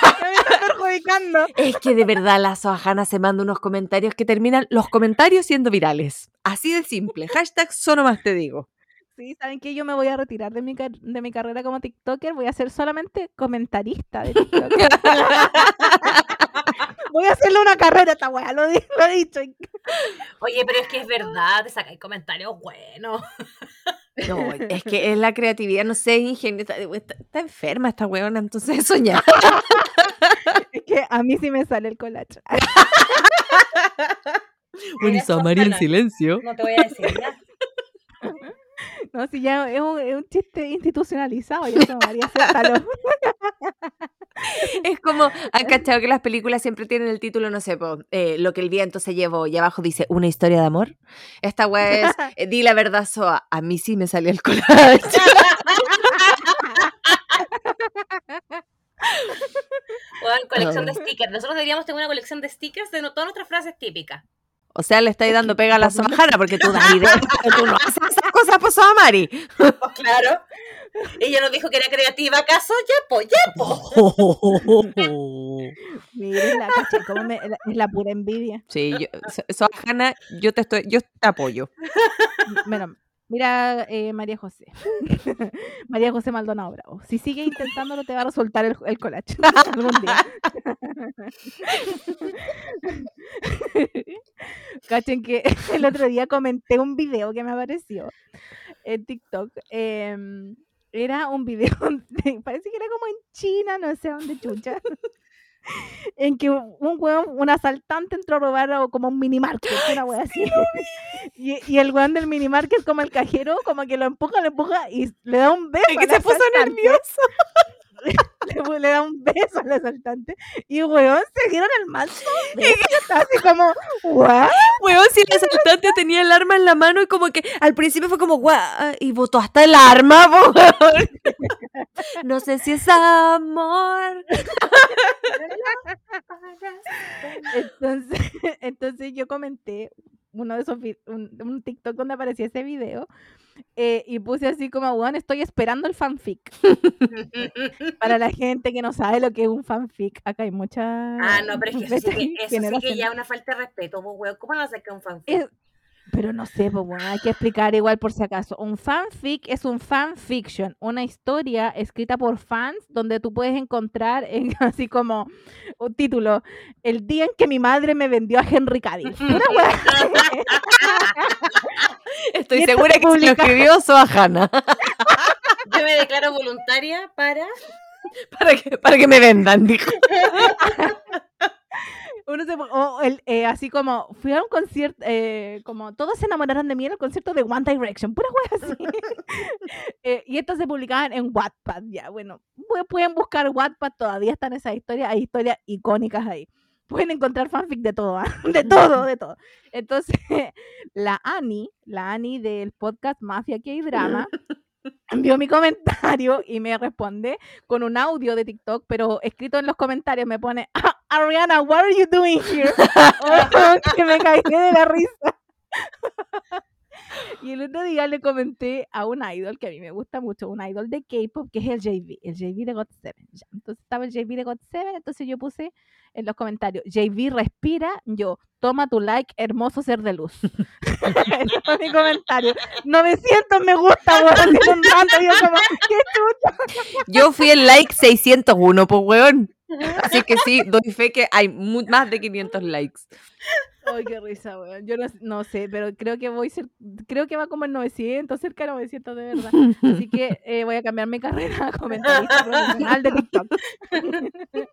perjudicando. Es que de verdad la Soajana se manda unos comentarios que terminan los comentarios siendo virales. Así de simple. Hashtag solo más te digo. Sí, ¿saben qué? Yo me voy a retirar de mi, car- de mi carrera como TikToker. Voy a ser solamente comentarista de TikTok. voy a hacerle una carrera a esta weá, lo, lo he dicho. Oye, pero es que es verdad, te sacáis comentarios buenos. No, es que es la creatividad, no sé, ingenio. Está, está- está enferma esta weona, entonces ya. Es que a mí sí me sale el collage. Bueno, Isamari en silencio. No te voy a decir ya. No, si ya es un, es un chiste institucionalizado. Ya se María, acéptalo. Es como, han cachado que las películas siempre tienen el título, no sé, po, eh, lo que el viento se llevó y abajo dice una historia de amor. Esta weá es, eh, di la verdad, Soa, a mí sí me salió el collage. Weón, colección de stickers. Nosotros deberíamos tener una colección de stickers de no- todas nuestras frases típicas. O sea, le estáis dando pega a la Soajana porque tú das idea, pero tú no haces esas cosas por Soa Mari. Claro. Ella nos dijo que era creativa, ¿acaso? Ya, po, ya, po. Miren la cacha, me- es la pura envidia. Sí, yo, yo te estoy, yo te apoyo. Bueno, mira eh, María José. María José Maldonado Bravo. Si sigue intentándolo, te va a resultar el, el collage algún día. Cachen que el otro día comenté un video que me apareció en TikTok. em, era un video, de- parece que era como en China, no sé dónde chucha. En que un hueón, un asaltante entró a robar a como un mini market, una wea así. Y, y el weón del mini market, como el cajero, como que lo empuja, lo empuja y le da un beso. Es que se puso nervioso. Le, le da un beso al asaltante. Y weón, se dieron el manso. así como, ¿what? Weón, si el asaltante tenía el arma en la mano y como que al principio fue como guau y botó hasta el arma, weón. No sé si es amor. Entonces, entonces yo comenté uno de esos un, un TikTok donde aparecía ese video eh, y puse así como, weón, estoy esperando el fanfic. Para la gente que no sabe lo que es un fanfic, acá hay mucha Ah, no, pero es que eso sí que, eso sí que generación. ya es una falta de respeto, pues, weón. ¿Cómo van a que un fanfic? Es- pero no sé, pues bueno, hay que explicar igual por si acaso. Un fanfic es un fanfiction, una historia escrita por fans donde tú puedes encontrar en- así como un título, El día en que mi madre me vendió a Henry Cavill. Estoy segura se que se lo escribió Soajana Yo me declaro voluntaria para. para que, para que me vendan, dijo. Uno se pon- o el, eh, así como fui a un concierto, eh, como todos se enamoraron de mí en el concierto de One Direction, pura wea así. Eh, y estos se publicaban en Wattpad, ya, bueno, pu- pueden buscar Wattpad, todavía están esas historias, hay historias icónicas ahí. Pueden encontrar fanfic de todo, ¿ah? de todo, de todo. Entonces, la Ani, la Ani del podcast Mafia que hay drama, envió mi comentario y me responde con un audio de TikTok, pero escrito en los comentarios me pone, "Ah, Ariana, what are you doing here? Oh, que me caí de la risa. Y el otro día le comenté a un idol que a mí me gusta mucho, un idol de K-pop, que es el JV, el JV de God7. ya. Entonces estaba el JV de God7, entonces yo puse en los comentarios, JV respira, yo, toma tu like, hermoso ser de luz. Ese fue mi comentario. 900 me gusta, weón, un yo como, qué. Yo fui el like 601, pues weón. Así que sí, doy fe que hay más de 500 likes. Ay, qué risa, weón. Yo no, no sé, pero creo que voy cer- creo que va como en 900, cerca de 900 de verdad. Así que eh, voy a cambiar mi carrera a comentarista profesional de TikTok.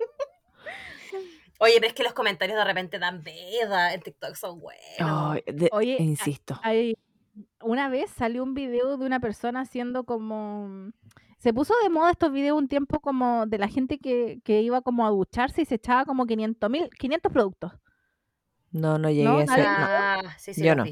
Oye, pero es que los comentarios de repente dan veda en TikTok, son buenos. De- Oye, insisto. Hay- una vez salió un video de una persona haciendo como... Se puso de moda estos videos un tiempo como de la gente que, que iba como a ducharse y se echaba como 500 mil, 500 productos. No, no llegué No, a ese. nadie- no. Sí, sí, Yo no.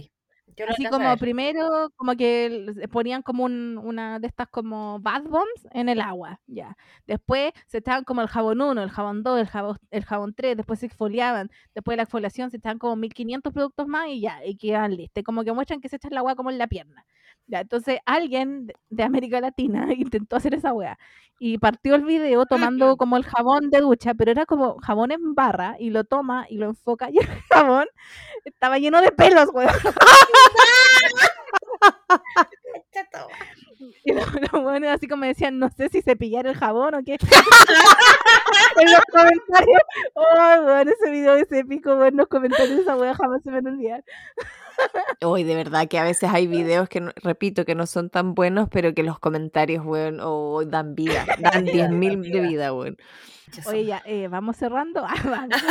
Yo Así como primero, como que ponían como un- una de estas como bath bombs en el agua, ya. Después se echaban como el jabón 1, el jabón 2, el jabón, el jabón 3, después se exfoliaban, después de la exfoliación se echaban como 1500 productos más y ya, y quedaban listos. Como que muestran que se echan la agua como en la pierna. Ya, entonces alguien de- América Latina intentó hacer esa wea y partió el video tomando como el jabón de ducha, pero era como jabón en barra y lo toma y lo enfoca y el jabón estaba lleno de pelos, weón. Chato. Y los, los buenos así como decían, no sé si cepillar el jabón o qué. en los comentarios. Oh, bueno, ese video es épico, bueno, los comentarios de esa wea jamás se me van a olvidar. Hoy de verdad que a veces hay videos que, repito, que no son tan buenos, pero que los comentarios, weón, oh, dan vida. Dan 10.000 de vida, weón. Oye, ya, eh, vamos cerrando. Ah, vamos.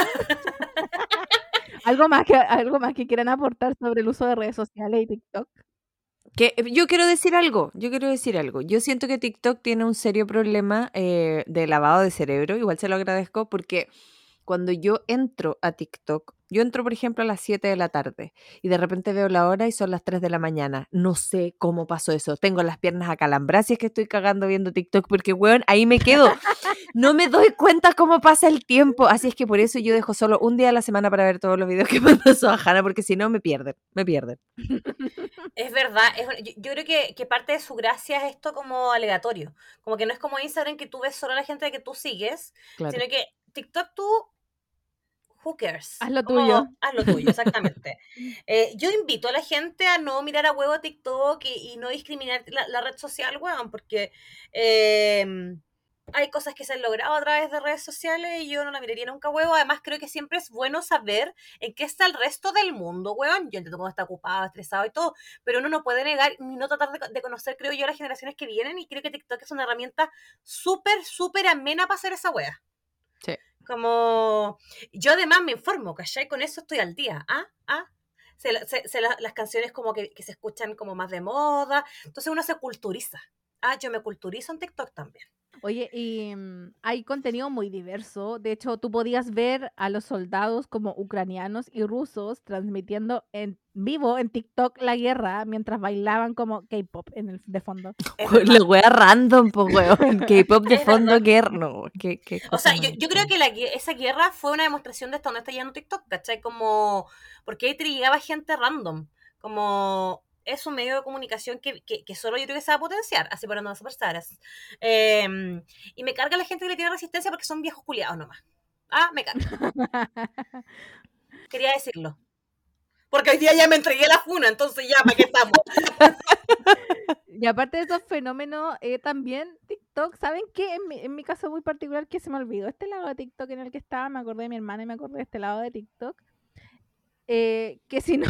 algo más que algo más que quieran aportar sobre el uso de redes sociales y TikTok. Que eh, yo quiero decir algo, yo quiero decir algo. Yo siento que TikTok tiene un serio problema eh, de lavado de cerebro, igual se lo agradezco, porque cuando yo entro a TikTok, yo entro, por ejemplo, a las 7 de la tarde y de repente veo la hora y son las 3 de la mañana. No sé cómo pasó eso. Tengo las piernas acalambradas y es que estoy cagando viendo TikTok porque, weón, ahí me quedo. No me doy cuenta cómo pasa el tiempo. Así es que por eso yo dejo solo un día a la semana para ver todos los videos que manda Sohana porque si no me pierden, me pierden. Es verdad, yo, creo que, que, parte de su gracia es esto como aleatorio. Como que no es como Instagram que tú ves solo a la gente que tú sigues, sino que TikTok tú who cares? Haz lo tuyo. Haz lo tuyo, exactamente. Eh, yo invito a la gente a no mirar a huevo TikTok y, no discriminar la, red social, weón, porque em, hay cosas que se han logrado a través de redes sociales y yo no la miraría nunca huevo. Además, creo que siempre es bueno saber en qué está el resto del mundo, weón. Yo entiendo cómo está ocupado, estresado y todo, pero uno no puede negar ni no tratar de, de conocer, creo yo, las generaciones que vienen y creo que TikTok es una herramienta súper, súper amena para hacer esa wea. Como yo además me informo, ¿cachai? Con eso estoy al día. ¿Ah? ¿Ah? Se, las canciones como que, que, se escuchan como más de moda. Entonces uno se culturiza. Ah, yo me culturizo en TikTok también. Oye, y mm, hay contenido muy diverso. De hecho, tú podías ver a los soldados como ucranianos y rusos transmitiendo en vivo en TikTok la guerra mientras bailaban como K-pop en el de fondo. Lo wea random, pues weón. K-pop de fondo, guerra. No, o sea, yo, creo que esa guerra fue una demostración de esto donde está yendo TikTok, ¿cachai? Como, porque ahí te llegaba gente random. Como, es un medio de comunicación que, que, solo yo creo que se va a potenciar, así para no superstars. Eh, y me carga la gente que le tiene resistencia porque son viejos culiados nomás. Ah, me carga. Quería decirlo. Porque hoy día ya me entregué la funa, entonces ya, ¿para qué estamos? y aparte de esos fenómenos, eh, también TikTok, ¿saben qué? En mi, en mi caso muy particular, que se me olvidó este lado de TikTok en el que estaba, me acordé de mi hermana y me acordé de este lado de TikTok eh, que si no,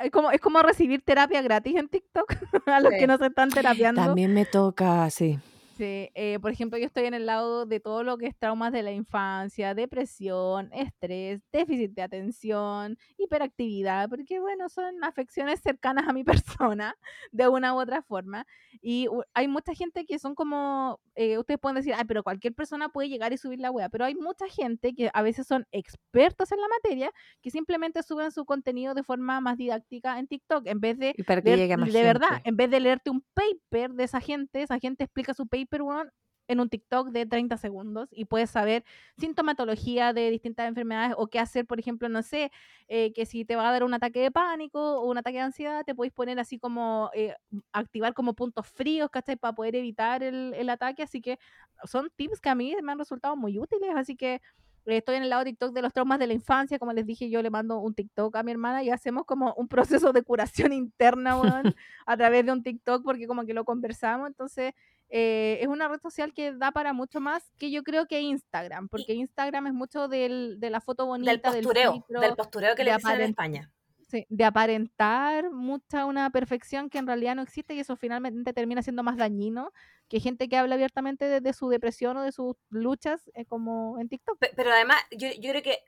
es como, es como recibir terapia gratis en TikTok a los que no se están terapiando. También me toca, sí. Eh, por ejemplo, yo estoy en el lado de todo lo que es traumas de la infancia, depresión, estrés, déficit de atención, hiperactividad, porque bueno, son afecciones cercanas a mi persona de una u otra forma. Y hay mucha gente que son como, eh, ustedes pueden decir, ay, pero cualquier persona puede llegar y subir la web, pero hay mucha gente que a veces son expertos en la materia que simplemente suben su contenido de forma más didáctica en TikTok, en vez de, de verdad, en vez de leerte un paper de esa gente, esa gente explica su paper en un TikTok de 30 segundos y puedes saber sintomatología de distintas enfermedades o qué hacer, por ejemplo, no sé, eh, que si te va a dar un ataque de pánico o un ataque de ansiedad, te podéis poner así como, eh, activar como puntos fríos, ¿cachai? Para poder evitar el, el, ataque. Así que son tips que a mí me han resultado muy útiles, así que estoy en el lado TikTok de los traumas de la infancia, como les dije, yo le mando un TikTok a mi hermana y hacemos como un proceso de curación interna, a través de un TikTok, porque como que lo conversamos, entonces eh, es una red social que da para mucho más que yo creo que Instagram, porque Instagram es mucho del, de la foto bonita, del postureo, del, postureo que le dicen en España. Sí, de aparentar mucha una perfección que en realidad no existe y eso finalmente termina siendo más dañino que gente que habla abiertamente de, su depresión o de sus luchas eh, como en TikTok. Pero, además, yo, yo creo que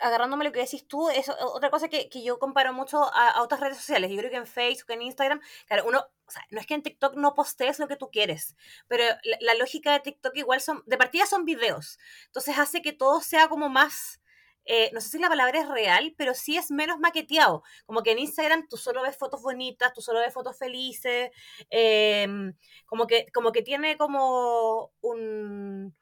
agarrándome lo que decís tú, es otra cosa que, que yo comparo mucho a, otras redes sociales. Yo creo que en Facebook, en Instagram, claro, uno, no es que en TikTok no postees lo que tú quieres, pero la, lógica de TikTok igual son, de partida son videos. Entonces hace que todo sea como más, eh, no sé si la palabra es real, pero sí es menos maqueteado. Como que en Instagram tú solo ves fotos bonitas, tú solo ves fotos felices, em, como, que, como que tiene como un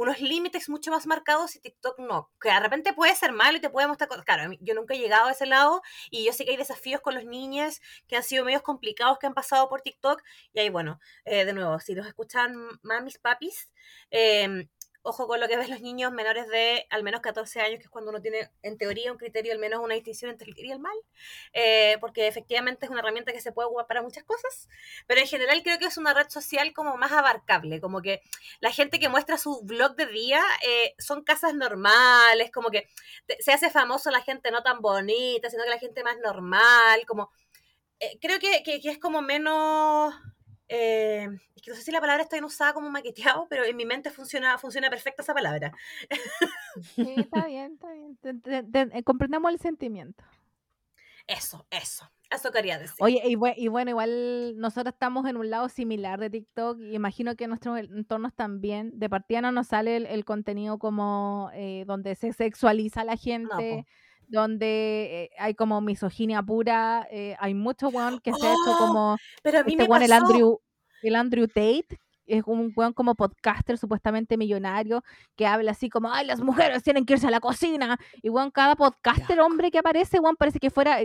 unos límites mucho más marcados y TikTok no. Que de repente puede ser malo y te puede mostrar cosas. Claro, yo nunca he llegado a ese lado y yo sé que hay desafíos con los niños que han sido medios complicados que han pasado por TikTok. Y ahí, bueno, eh, de nuevo, si los escuchan mamis, papis, eh, ojo con lo que ven los niños menores de al menos 14 años, que es cuando uno tiene en teoría un criterio, al menos una distinción entre el bien y el mal, eh, porque efectivamente es una herramienta que se puede ocupar para muchas cosas, pero en general creo que es una red social como más abarcable, como que la gente que muestra su blog de día eh, son casas normales, como que se hace famoso la gente no tan bonita, sino que la gente más normal, como... Eh, creo que, que es como menos eh, es que no sé si la palabra está bien usada como maqueteado, pero en mi mente funciona, funciona perfecta esa palabra. Sí, está bien, está bien. comprendemos el sentimiento. Eso, eso. Eso quería decir. Oye, y, bueno, igual nosotros estamos en un lado similar de TikTok y imagino que nuestros entornos también. De partida no nos sale el, contenido como eh, donde se sexualiza a la gente, donde eh, hay como misoginia pura. Eh, hay mucho weón que se ha hecho como pero a mí este el Andrew, el Andrew Tate, es un weón como podcaster supuestamente millonario que habla así como, ay, las mujeres tienen que irse a la cocina. Y weón, cada podcaster hombre que aparece, weón, parece que fuera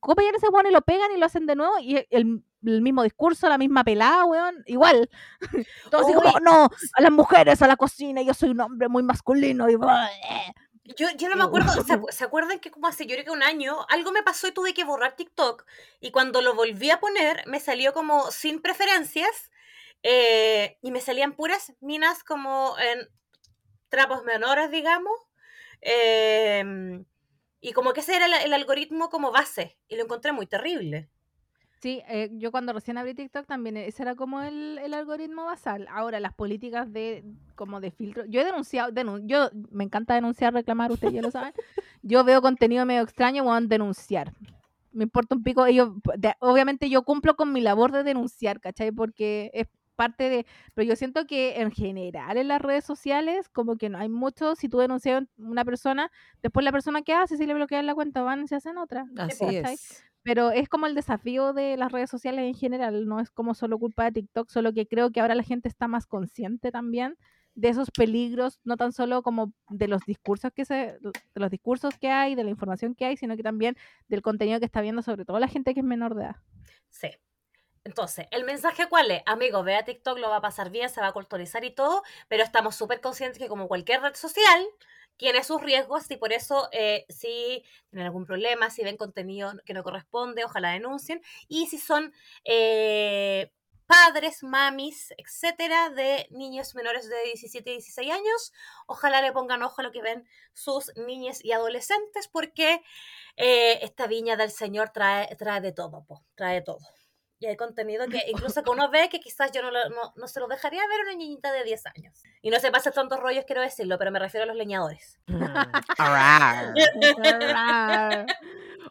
copian ese weón y lo pegan y lo hacen de nuevo y el, mismo discurso, la misma pelada, weón, igual. Entonces, como, no, a las mujeres, a la cocina, yo soy un hombre muy masculino y... Yo, yo no me acuerdo, ¿se, acuerdan que como hace yo creo que un año algo me pasó y tuve que borrar TikTok? Y cuando lo volví a poner me salió como sin preferencias eh, y me salían puras minas como en trapos menores, digamos. Eh, y como que ese era el, algoritmo como base, y lo encontré muy terrible. Sí, eh, yo cuando recién abrí TikTok también, eh, ese era como el, algoritmo basal. Ahora, las políticas de como de filtro. Yo he denunciado, yo me encanta denunciar, reclamar, ustedes ya lo saben. Yo veo contenido medio extraño, voy a denunciar. Me importa un pico, ellos, obviamente yo cumplo con mi labor de denunciar, ¿cachai? Porque es parte de, pero yo siento que en general en las redes sociales como que no hay mucho, si tú denuncias a una persona, después la persona que hace, si le bloquean la cuenta, van y se hacen otra. Así es. Pero es como el desafío de las redes sociales en general, no es como solo culpa de TikTok, solo que creo que ahora la gente está más consciente también de esos peligros, no tan solo como de los discursos que se, de los discursos que hay, de la información que hay, sino que también del contenido que está viendo, sobre todo la gente que es menor de edad. Sí, entonces, ¿el mensaje cuál es? Amigo, ve a TikTok, lo va a pasar bien, se va a culturizar y todo, pero estamos súper conscientes que como cualquier red social, tiene sus riesgos y por eso eh, si tienen algún problema, si ven contenido que no corresponde, ojalá denuncien. Y si son eh, padres, mamis, etcétera, de niños menores de 17 y 16 años, ojalá le pongan ojo a lo que ven sus niñas y adolescentes, porque eh, esta viña del Señor trae, trae de todo, trae de todo. Y hay contenido que incluso que uno ve que quizás yo no, no, se lo dejaría ver a una niñita de 10 años. Y no se pasa tantos rollos, quiero decirlo, pero me refiero a los leñadores. Mm.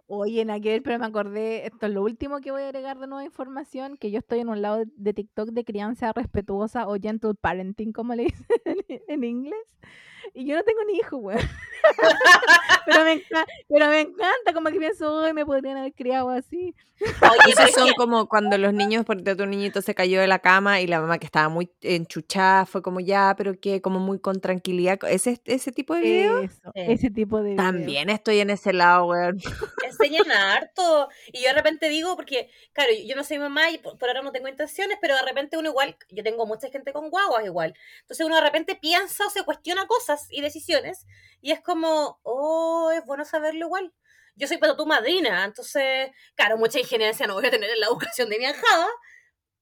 Oye, en aquel, pero me acordé, esto es lo último que voy a agregar de nueva información, que yo estoy en un lado de TikTok de crianza respetuosa o gentle parenting, como le dicen en inglés. Y yo no tengo ni hijo, güey. pero, me encanta, pero me encanta, como que pienso, hoy me podrían haber criado así. Oye, esos son como cuando los niños, porque tu niñito se cayó de la cama y la mamá que estaba muy enchuchada fue como ya, pero que como muy con tranquilidad. ¿Ese, ese tipo de video? ese tipo de También estoy en ese lado, güey. Enseñan harto. Y yo de repente digo, porque, claro, yo no soy mamá y por, ahora no tengo intenciones, pero de repente uno igual, yo tengo mucha gente con guaguas igual. Entonces uno de repente piensa o se cuestiona cosas y decisiones y es como, oh, es bueno saberlo igual. Yo soy para tu madrina, entonces, claro, mucha ingeniería no voy a tener en la educación de mi ajada,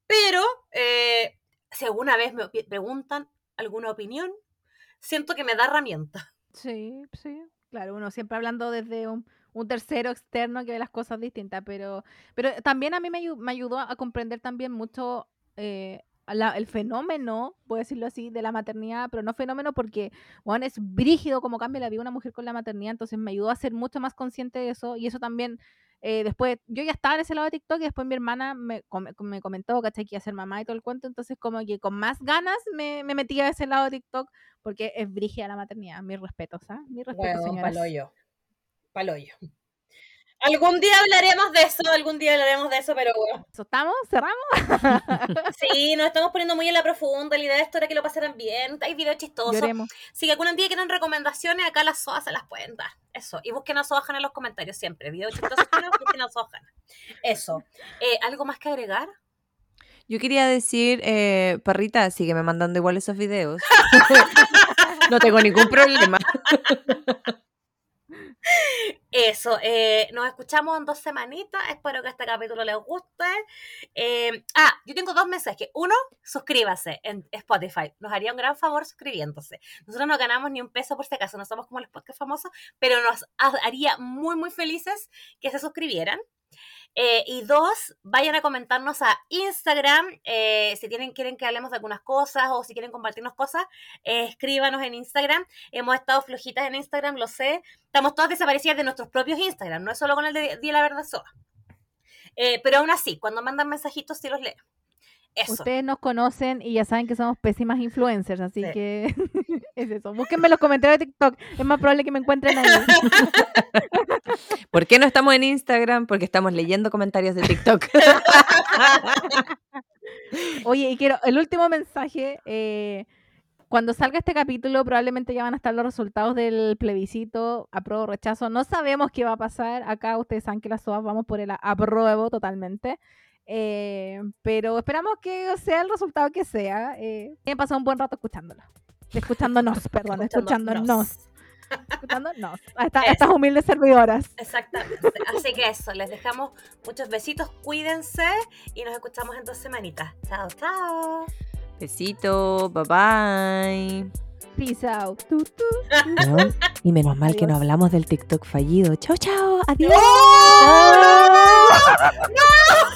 pero eh, si alguna vez me preguntan alguna opinión, siento que me da herramienta. Sí, sí, claro, uno siempre hablando desde un, tercero externo que ve las cosas distintas, pero, pero también a mí me, me ayudó a comprender también mucho eh, el fenómeno, puedo decirlo así, de la maternidad, pero no fenómeno porque, bueno, es brígido como cambia la vida una mujer con la maternidad, entonces me ayudó a ser mucho más consciente de eso y eso también, eh, después, yo ya estaba en ese lado de TikTok y después mi hermana me, me comentó, ¿cachai? Que iba a ser mamá y todo el cuento, entonces como que con más ganas me, me metí a ese lado de TikTok porque es brígida la maternidad, mis respetos, ¿ah? Mi respeto, bueno, paloyo, paloyo. Algún día hablaremos de eso, algún día hablaremos de eso, pero bueno. ¿Estamos? ¿Cerramos? sí, nos estamos poniendo muy en la profunda. La idea de esto era que lo pasaran bien. Hay videos chistosos. Si algún día quieren recomendaciones, acá las SOAS se las pueden dar. Eso. Y busquen a Soajan en los comentarios siempre. Videos chistosos, busquen a Soajan. Eso. Eh, ¿Algo más que agregar? Yo quería decir, eh, Parrita, sigue me mandando igual esos videos. no tengo ningún problema. Eso, eh, nos escuchamos en dos semanitas. Espero que este capítulo les guste. Eh, ah, yo tengo dos mensajes. Uno, suscríbase en Spotify. Nos haría un gran favor suscribiéndose. Nosotros no ganamos ni un peso por si acaso, no somos como los podcasts famosos, pero nos haría muy, muy felices que se suscribieran. Eh, y dos, vayan a comentarnos a Instagram eh, si tienen, quieren que hablemos de algunas cosas o si quieren compartirnos cosas, eh, escríbanos en Instagram. Hemos estado flojitas en Instagram, lo sé. Estamos todas desaparecidas de nuestros propios Instagram, no es solo con el de Día la Verdad Soa. pero aún así, cuando mandan mensajitos sí los leo. Ustedes nos conocen y ya saben que somos pésimas influencers, así que es eso. Búsquenme los comentarios de TikTok, es más probable que me encuentren ahí. ¿Por qué no estamos en Instagram? Porque estamos leyendo comentarios de TikTok. Oye, y quiero, el último mensaje, eh, cuando salga este capítulo probablemente ya van a estar los resultados del plebiscito, apruebo o rechazo. No sabemos qué va a pasar. Acá ustedes saben que las SOAS vamos por el apruebo totalmente. Eh, pero esperamos que sea el resultado que sea. Eh, he pasado un buen rato escuchándolo. Escuchándonos, perdón, escuchándonos. Escuchándonos. A, estas humildes servidoras. Exactamente. Así que eso, les dejamos muchos besitos, cuídense y nos escuchamos en dos semanitas. Chao, chao. Besito, bye bye. Peace out. y menos mal que no hablamos del TikTok fallido. Chao, chao. Adiós. ¡No!